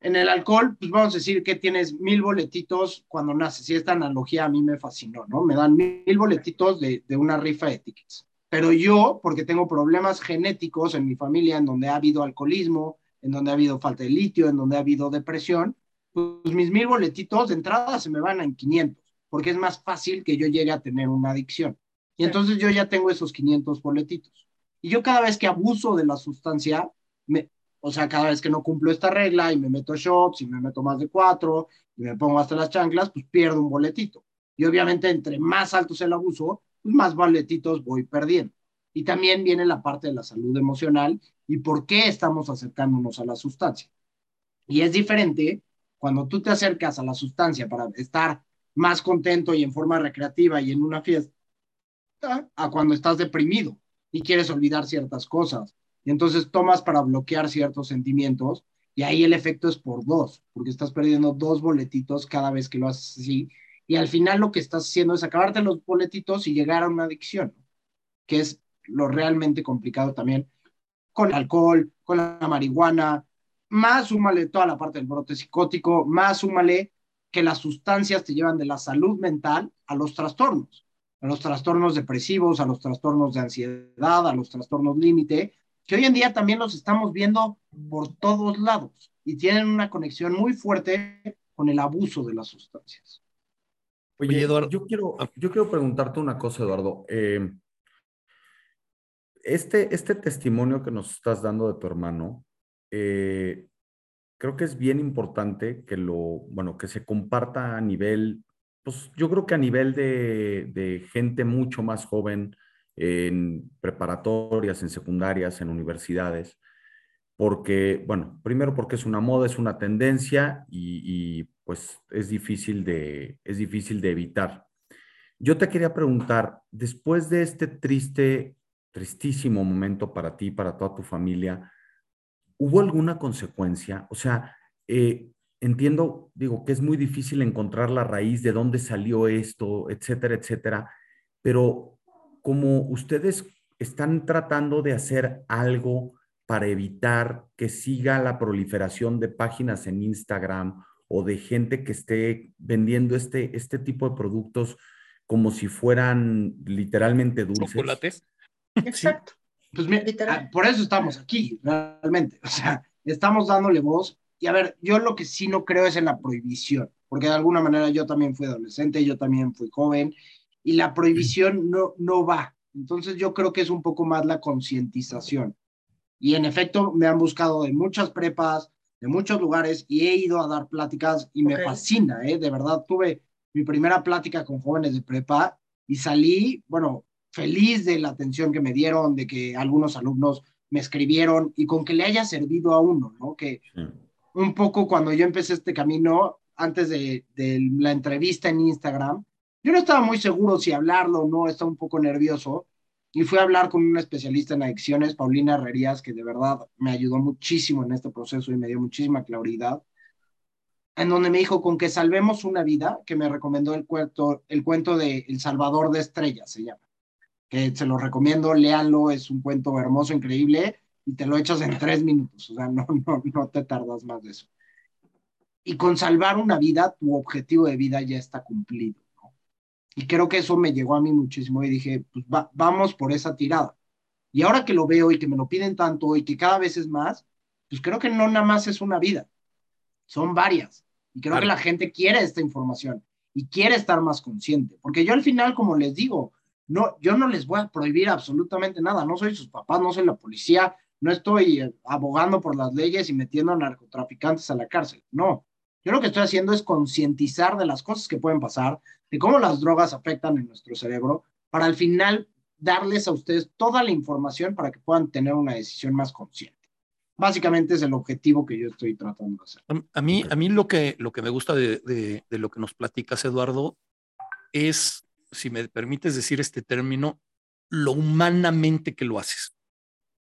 [SPEAKER 4] en el alcohol, pues vamos a decir que tienes mil boletitos cuando naces. Y esta analogía a mí me fascinó, ¿no? Me dan mil boletitos de, de una rifa de tickets. Pero yo, porque tengo problemas genéticos en mi familia en donde ha habido alcoholismo, en donde ha habido falta de litio, en donde ha habido depresión, pues mis mil boletitos de entrada se me van en 500, porque es más fácil que yo llegue a tener una adicción. Y entonces yo ya tengo esos 500 boletitos. Y yo cada vez que abuso de la sustancia, me, o sea, cada vez que no cumplo esta regla y me meto shots y me meto más de cuatro y me pongo hasta las chanclas, pues pierdo un boletito. Y obviamente entre más alto sea el abuso, pues más boletitos voy perdiendo. Y también viene la parte de la salud emocional y por qué estamos acercándonos a la sustancia. Y es diferente cuando tú te acercas a la sustancia para estar más contento y en forma recreativa y en una fiesta, a cuando estás deprimido y quieres olvidar ciertas cosas. Y entonces tomas para bloquear ciertos sentimientos y ahí el efecto es por dos, porque estás perdiendo dos boletitos cada vez que lo haces así. Y al final lo que estás haciendo es acabarte los boletitos y llegar a una adicción, que es lo realmente complicado también con el alcohol, con la marihuana, más súmale toda la parte del brote psicótico, más súmale que las sustancias te llevan de la salud mental a los trastornos, a los trastornos depresivos, a los trastornos de ansiedad, a los trastornos límite, que hoy en día también los estamos viendo por todos lados y tienen una conexión muy fuerte con el abuso de las sustancias.
[SPEAKER 1] Oye, Eduardo, yo quiero, yo quiero preguntarte una cosa, Eduardo. Eh, este, este testimonio que nos estás dando de tu hermano, eh, creo que es bien importante que lo, bueno, que se comparta a nivel, pues yo creo que a nivel de, de gente mucho más joven, en preparatorias, en secundarias, en universidades, porque, bueno, primero porque es una moda, es una tendencia y, y, pues es difícil, de, es difícil de evitar. Yo te quería preguntar, después de este triste tristísimo momento para ti, para toda tu familia, ¿hubo alguna consecuencia? O sea, eh, entiendo, digo, que es muy difícil encontrar la raíz de dónde salió esto, etcétera, etcétera, pero como ustedes están tratando de hacer algo para evitar que siga la proliferación de páginas en Instagram o de gente que esté vendiendo este, este tipo de productos como si fueran literalmente dulces.
[SPEAKER 4] Exacto. Pues mira, ah, por eso estamos aquí, realmente. O sea, estamos dándole voz. Y a ver, yo lo que sí no creo es en la prohibición, porque de alguna manera yo también fui adolescente, yo también fui joven, y la prohibición no, no va. Entonces yo creo que es un poco más la concientización. Y en efecto, me han buscado de muchas prepas, de muchos lugares, y he ido a dar pláticas y me fascina, ¿eh? De verdad, tuve mi primera plática con jóvenes de prepa y salí, bueno, feliz de la atención que me dieron, de que algunos alumnos me escribieron y con que le haya servido a uno, ¿no? Que un poco cuando yo empecé este camino, antes de, la entrevista en Instagram, yo no estaba muy seguro si hablarlo o no, estaba un poco nervioso y fui a hablar con una especialista en adicciones, Paulina Herrerías, que de verdad me ayudó muchísimo en este proceso y me dio muchísima claridad, en donde me dijo con que salvemos una vida, que me recomendó el cuento, el cuento de El Salvador de Estrellas, se llama que se lo recomiendo, léanlo, es un cuento hermoso, increíble, y te lo echas en tres minutos, o sea, no, no, no te tardas más de eso. Y con salvar una vida, tu objetivo de vida ya está cumplido. ¿no? Y creo que eso me llegó a mí muchísimo y dije, pues vamos por esa tirada. Y ahora que lo veo y que me lo piden tanto y que cada vez es más, pues creo que no nada más es una vida, son varias. Y creo que la gente quiere esta información y quiere estar más consciente, porque yo al final, como les digo, no, yo no les voy a prohibir absolutamente nada, no soy sus papás, no soy la policía, no estoy eh, abogando por las leyes y metiendo a narcotraficantes a la cárcel, no. Yo lo que estoy haciendo es concientizar de las cosas que pueden pasar, de cómo las drogas afectan en nuestro cerebro, para al final darles a ustedes toda la información para que puedan tener una decisión más consciente. Básicamente es el objetivo que yo estoy tratando de hacer.
[SPEAKER 3] A, mí, a mí lo, que, lo que me gusta de, de, de lo que nos platicas, Eduardo, es, si me permites decir este término, lo humanamente que lo haces.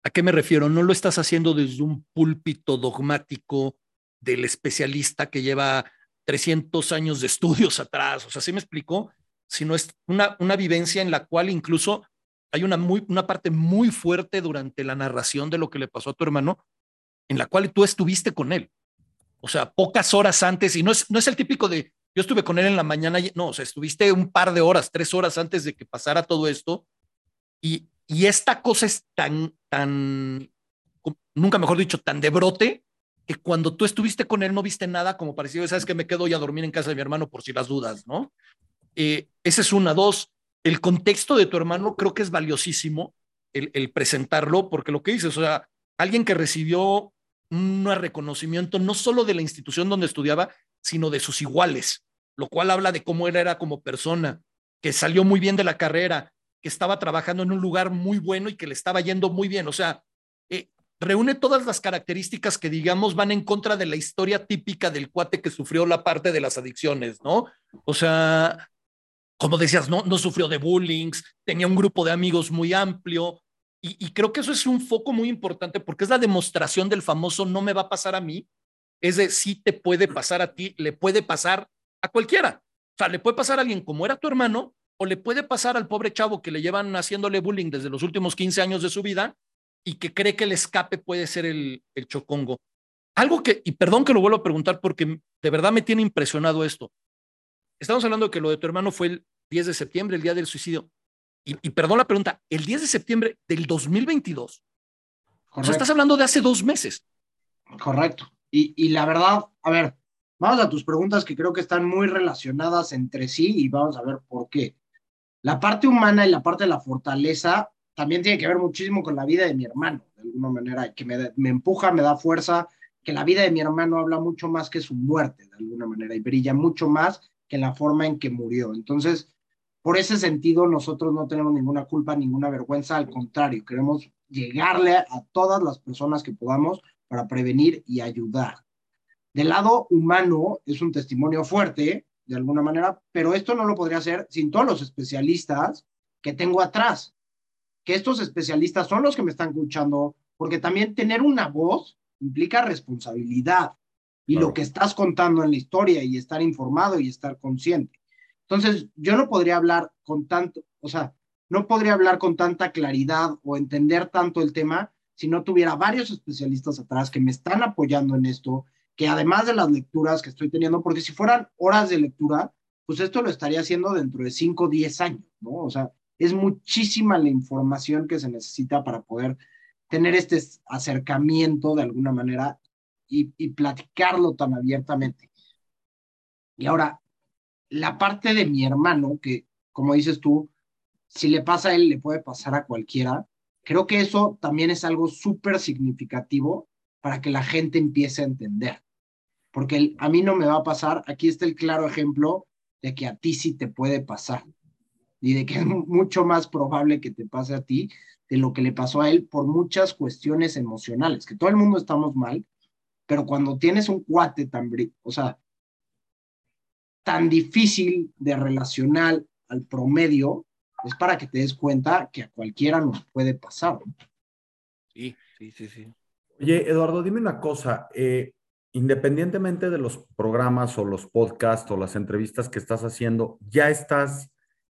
[SPEAKER 3] ¿A qué me refiero? No lo estás haciendo desde un púlpito dogmático del especialista que lleva 300 años de estudios atrás. O sea, ¿sí me explico? Sino es una, una vivencia en la cual incluso hay una, muy, una parte muy fuerte durante la narración de lo que le pasó a tu hermano, en la cual tú estuviste con él. O sea, pocas horas antes, y no es, no es el típico de yo estuve con él en la mañana, no, o sea, estuviste un par de horas, tres horas antes de que pasara todo esto, y, y esta cosa es tan, tan, nunca mejor dicho, tan de brote, que cuando tú estuviste con él no viste nada como parecía, sabes que me quedo ya a dormir en casa de mi hermano por si las dudas, ¿no? Eh, es una, dos, el contexto de tu hermano creo que es valiosísimo el, el, presentarlo, porque lo que dices, o sea, alguien que recibió un reconocimiento no solo de la institución donde estudiaba, sino de sus iguales, lo cual habla de cómo él era como persona, que salió muy bien de la carrera, que estaba trabajando en un lugar muy bueno y que le estaba yendo muy bien. O sea, eh, reúne todas las características que, digamos, van en contra de la historia típica del cuate que sufrió la parte de las adicciones, ¿no? O sea, como decías, no, no sufrió de bullying, tenía un grupo de amigos muy amplio. Y, y, creo que eso es un foco muy importante porque es la demostración del famoso no me va a pasar a mí. Es de sí te puede pasar a ti, le puede pasar a cualquiera. O sea, le puede pasar a alguien como era tu hermano o le puede pasar al pobre chavo que le llevan haciéndole bullying desde los últimos 15 años de su vida y que cree que el escape puede ser el, el chocongo. Algo que, y perdón que lo vuelvo a preguntar porque de verdad me tiene impresionado esto. Estamos hablando de que lo de tu hermano fue el 10 de septiembre, el día del suicidio. Y, y perdón la pregunta, el 10 de septiembre del 2022. Correcto. O sea, estás hablando de hace dos meses.
[SPEAKER 4] Correcto. Y, la verdad, a ver, vamos a tus preguntas que creo que están muy relacionadas entre sí y vamos a ver por qué. La parte humana y la parte de la fortaleza también tiene que ver muchísimo con la vida de mi hermano, de alguna manera, que me, me empuja, me da fuerza, que la vida de mi hermano habla mucho más que su muerte, de alguna manera, y brilla mucho más que la forma en que murió. Entonces, por ese sentido, nosotros no tenemos ninguna culpa, ninguna vergüenza, al contrario, queremos llegarle a todas las personas que podamos para prevenir y ayudar. Del lado humano, es un testimonio fuerte, de alguna manera, pero esto no lo podría hacer sin todos los especialistas que tengo atrás, que estos especialistas son los que me están escuchando, porque también tener una voz implica responsabilidad y claro. lo que estás contando en la historia y estar informado y estar consciente. Entonces, yo no podría hablar con tanto, o sea, no podría hablar con tanta claridad o entender tanto el tema si no tuviera varios especialistas atrás que me están apoyando en esto, que además de las lecturas que estoy teniendo, porque si fueran horas de lectura, pues esto lo estaría haciendo dentro de 5 o 10 años, ¿no? O sea, es muchísima la información que se necesita para poder tener este acercamiento de alguna manera y, y platicarlo tan abiertamente. Y ahora, la parte de mi hermano, que como dices tú, si le pasa a él, le puede pasar a cualquiera, creo que eso también es algo súper significativo para que la gente empiece a entender. Porque a mí no me va a pasar, aquí está el claro ejemplo de que a ti sí te puede pasar y de que es mucho más probable que te pase a ti de lo que le pasó a él por muchas cuestiones emocionales, que todo el mundo estamos mal, pero cuando tienes un cuate tan, o sea, tan difícil de relacionar al promedio, es para que te des cuenta que a cualquiera nos puede pasar.
[SPEAKER 3] Sí, sí, sí, sí.
[SPEAKER 1] Oye, Eduardo, dime una cosa. Eh, independientemente de los programas o los podcasts o las entrevistas que estás haciendo, ¿ya estás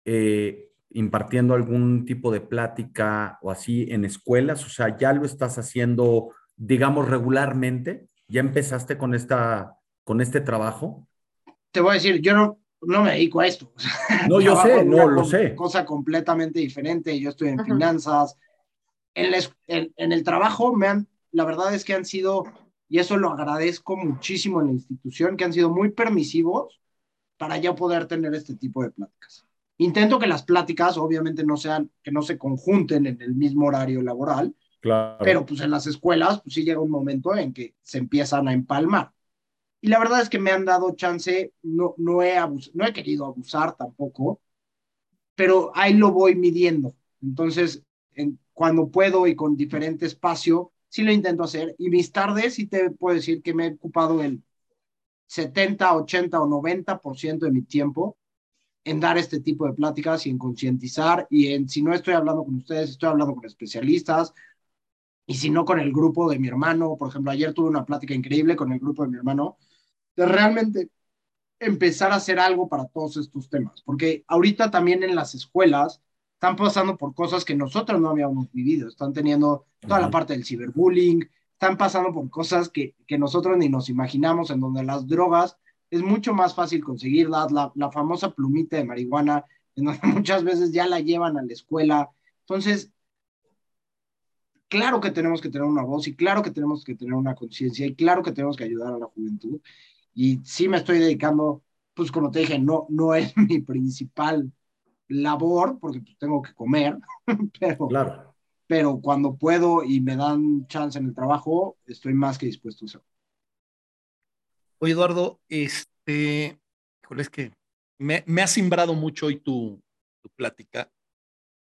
[SPEAKER 1] eh, impartiendo algún tipo de plática o así en escuelas? O sea, ¿ya lo estás haciendo, digamos, regularmente? ¿Ya empezaste con, esta, con este trabajo?
[SPEAKER 4] Te voy a decir, yo no, no me dedico a esto.
[SPEAKER 1] No, yo sé, no, lo sé.
[SPEAKER 4] Cosa completamente diferente. Yo estoy en Ajá. finanzas, en, el trabajo, me han, la verdad es que han sido, y eso lo agradezco muchísimo en la institución, que han sido muy permisivos para ya poder tener este tipo de pláticas. Intento que las pláticas, obviamente, no sean, que no se conjunten en el mismo horario laboral, claro. pero pues en las escuelas, pues sí llega un momento en que se empiezan a empalmar. Y la verdad es que me han dado chance, no, no, he, no he querido abusar tampoco, pero ahí lo voy midiendo. Entonces, en, cuando puedo y con diferente espacio, sí lo intento hacer. Y mis tardes, sí te puedo decir que me he ocupado el 70, 80 o 90% de mi tiempo en dar este tipo de pláticas y en concientizar y en, si no estoy hablando con ustedes, estoy hablando con especialistas y si no con el grupo de mi hermano, por ejemplo, ayer tuve una plática increíble con el grupo de mi hermano, de realmente empezar a hacer algo para todos estos temas, porque ahorita también en las escuelas están pasando por cosas que nosotros no habíamos vivido, están teniendo toda la parte del ciberbullying, están pasando por cosas que, que nosotros ni nos imaginamos, en donde las drogas es mucho más fácil conseguirlas, la, la famosa plumita de marihuana, en donde muchas veces ya la llevan a la escuela. Entonces, claro que tenemos que tener una voz y claro que tenemos que tener una conciencia y claro que tenemos que ayudar a la juventud. Y sí me estoy dedicando, pues como te dije, no, no es mi principal labor, porque pues, tengo que comer, pero, claro. pero cuando puedo y me dan chance en el trabajo, estoy más que dispuesto a hacerlo.
[SPEAKER 3] Oye, Eduardo, este, es que me, me ha simbrado mucho hoy tu, tu plática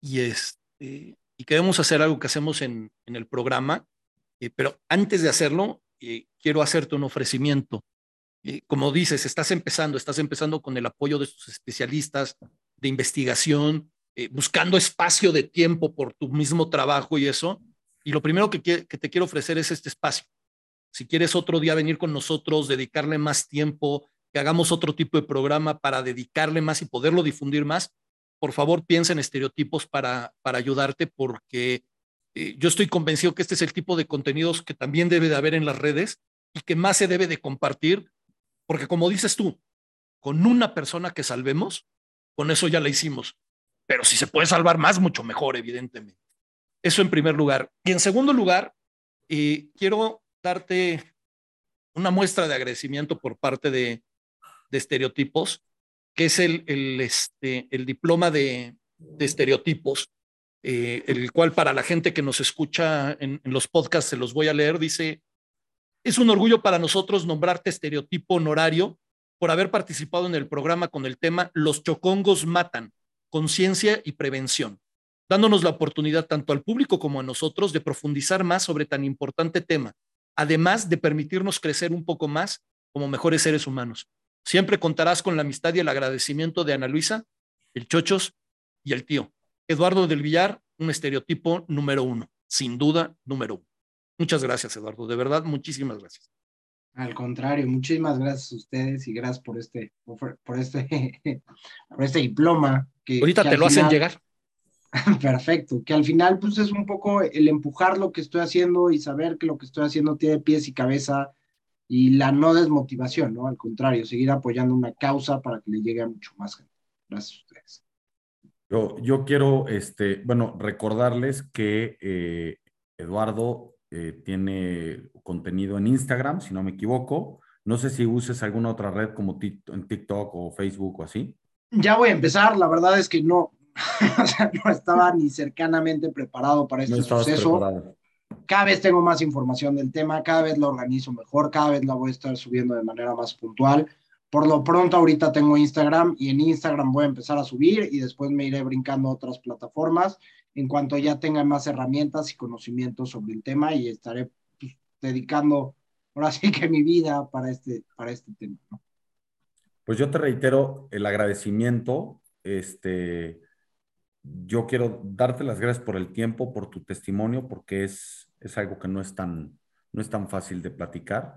[SPEAKER 3] y este, y queremos hacer algo que hacemos en, en el programa, eh, pero antes de hacerlo, eh, quiero hacerte un ofrecimiento. Eh, como dices, estás empezando, estás empezando con el apoyo de tus especialistas, de investigación, eh, buscando espacio de tiempo por tu mismo trabajo y eso. Y lo primero que, que te quiero ofrecer es este espacio. Si quieres otro día venir con nosotros, dedicarle más tiempo, que hagamos otro tipo de programa para dedicarle más y poderlo difundir más, por favor piensa en estereotipos para, para ayudarte porque eh, yo estoy convencido que este es el tipo de contenidos que también debe de haber en las redes y que más se debe de compartir, porque como dices tú, con una persona que salvemos, con eso ya la hicimos. Pero si se puede salvar más, mucho mejor, evidentemente. Eso en primer lugar. Y en segundo lugar, quiero darte una muestra de agradecimiento por parte de, de estereotipos, que es el, el, este, el diploma de, de estereotipos, eh, el cual para la gente que nos escucha en los podcasts se los voy a leer, dice, es un orgullo para nosotros nombrarte estereotipo honorario por haber participado en el programa con el tema Los chocongos matan, conciencia y prevención, dándonos la oportunidad tanto al público como a nosotros de profundizar más sobre tan importante tema, además de permitirnos crecer un poco más como mejores seres humanos. Siempre contarás con la amistad y el agradecimiento de Ana Luisa, el Chochos y el tío. Eduardo del Villar, un estereotipo número uno, sin duda número uno. Muchas gracias, Eduardo. De verdad, muchísimas gracias.
[SPEAKER 4] Al contrario, muchísimas gracias a ustedes y gracias por este, por este, por este diploma.
[SPEAKER 3] Que, Ahorita te lo hacen llegar.
[SPEAKER 4] Perfecto, que al final pues es un poco el empujar lo que estoy haciendo y saber que lo que estoy haciendo tiene pies y cabeza y la no desmotivación, ¿no? Al contrario, seguir apoyando una causa para que le llegue a mucho más gente. Gracias a ustedes.
[SPEAKER 1] Yo, yo quiero, este, bueno, recordarles que eh, Eduardo eh, tiene contenido en Instagram, si no me equivoco. No sé si uses alguna otra red como en TikTok o Facebook o así.
[SPEAKER 4] Ya voy a empezar, la verdad es que no, o sea, no estaba ni cercanamente preparado para este proceso. Cada vez tengo más información del tema, cada vez lo organizo mejor, cada vez la voy a estar subiendo de manera más puntual. Por lo pronto ahorita tengo Instagram y en Instagram voy a empezar a subir y después me iré brincando a otras plataformas en cuanto ya tenga más herramientas y conocimientos sobre el tema y estaré pues, dedicando ahora sí que mi vida para este, para este tema.
[SPEAKER 1] Pues yo te reitero el agradecimiento. Este, yo quiero darte las gracias por el tiempo, por tu testimonio, porque es, es algo que no es tan, no es tan fácil de platicar.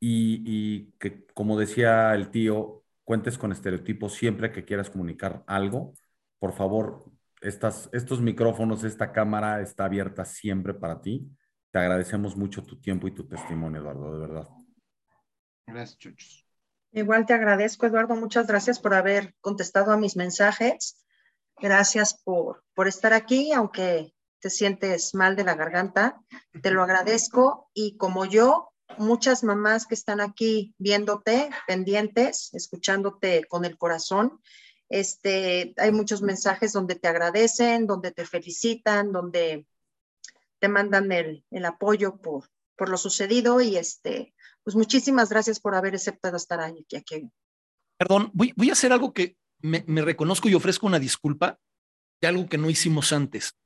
[SPEAKER 1] Y, y que, como decía el tío, cuentes con estereotipos siempre que quieras comunicar algo. Por favor, estas, estos micrófonos, esta cámara está abierta siempre para ti. Te agradecemos mucho tu tiempo y tu testimonio, Eduardo, de verdad.
[SPEAKER 4] Gracias, Chuchos.
[SPEAKER 2] Igual te agradezco, Eduardo. Muchas gracias por haber contestado a mis mensajes. Gracias por, por estar aquí, aunque te sientes mal de la garganta, te lo agradezco y como yo, muchas mamás que están aquí viéndote, pendientes, escuchándote con el corazón, este, hay muchos mensajes donde te agradecen, donde te felicitan, donde te mandan el, el apoyo por, por lo sucedido y este, pues muchísimas gracias por haber aceptado estar aquí. aquí.
[SPEAKER 3] Perdón, voy, voy a hacer algo que me, me reconozco y ofrezco una disculpa de algo que no hicimos antes,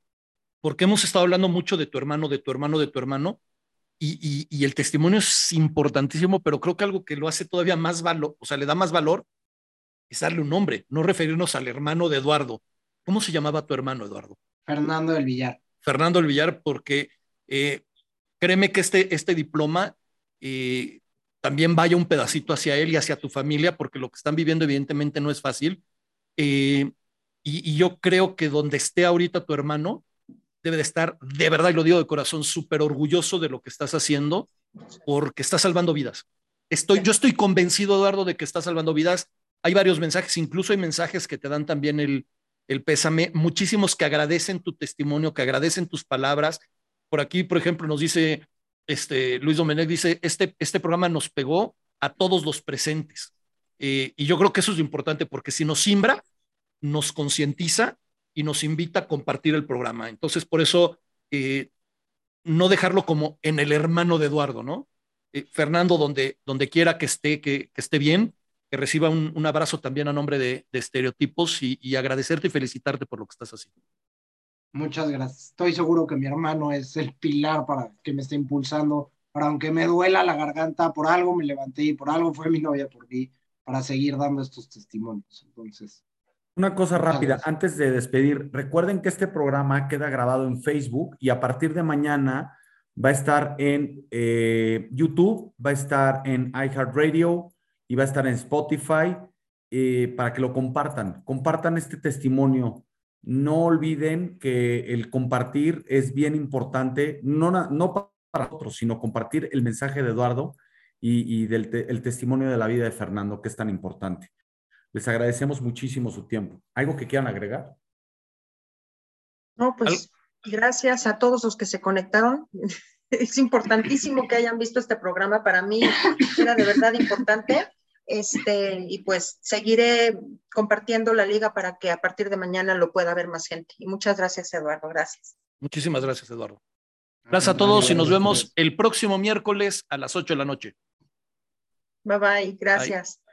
[SPEAKER 3] porque hemos estado hablando mucho de tu hermano, de tu hermano, de tu hermano, y, y, y, el testimonio es importantísimo, pero creo que algo que lo hace todavía más valor, o sea, le da más valor, es darle un nombre, no referirnos al hermano de Eduardo. ¿Cómo se llamaba tu hermano, Eduardo?
[SPEAKER 4] Fernando del Villar.
[SPEAKER 3] Fernando del Villar, porque eh, créeme que este, este diploma eh, también vaya un pedacito hacia él y hacia tu familia, porque lo que están viviendo evidentemente no es fácil. Eh, y, y, yo creo que donde esté ahorita tu hermano, debe de estar, de verdad, y lo digo de corazón, súper orgulloso de lo que estás haciendo, porque estás salvando vidas. Estoy, yo estoy convencido, Eduardo, de que estás salvando vidas. Hay varios mensajes, incluso hay mensajes que te dan también el, el pésame, muchísimos que agradecen tu testimonio, que agradecen tus palabras. Por aquí, por ejemplo, nos dice este, Luis Domenech, dice, este, este programa nos pegó a todos los presentes. Eh, y yo creo que eso es importante, porque si nos simbra, nos concientiza y nos invita a compartir el programa. Entonces, por eso, eh, no dejarlo como en el hermano de Eduardo, ¿no? Eh, Fernando, donde, donde quiera que esté, que esté bien, que reciba un, un, abrazo también a nombre de, de Estereotipos y, y, agradecerte y felicitarte por lo que estás haciendo.
[SPEAKER 4] Muchas gracias. Estoy seguro que mi hermano es el pilar para que me esté impulsando, para aunque me duela la garganta, por algo me levanté y por algo fue mi novia por mí, para seguir dando estos testimonios. Entonces.
[SPEAKER 1] Una cosa rápida, gracias. antes de despedir, recuerden que este programa queda grabado en Facebook y a partir de mañana va a estar en eh, YouTube, va a estar en iHeartRadio, y va a estar en Spotify eh, para que lo compartan. Compartan este testimonio. No olviden que el compartir es bien importante, no, no para nosotros, sino compartir el mensaje de Eduardo y, y del te, el testimonio de la vida de Fernando, que es tan importante. Les agradecemos muchísimo su tiempo. ¿Algo que quieran agregar?
[SPEAKER 2] No, pues gracias a todos los que se conectaron. Es importantísimo que hayan visto este programa. Para mí era de verdad importante. Este, y pues seguiré compartiendo la liga para que a partir de mañana lo pueda ver más gente. Y muchas gracias, Eduardo. Gracias.
[SPEAKER 3] Muchísimas gracias, Eduardo. Gracias a todos y nos vemos el próximo miércoles a las 8 de la noche.
[SPEAKER 2] Bye bye. Gracias. Bye.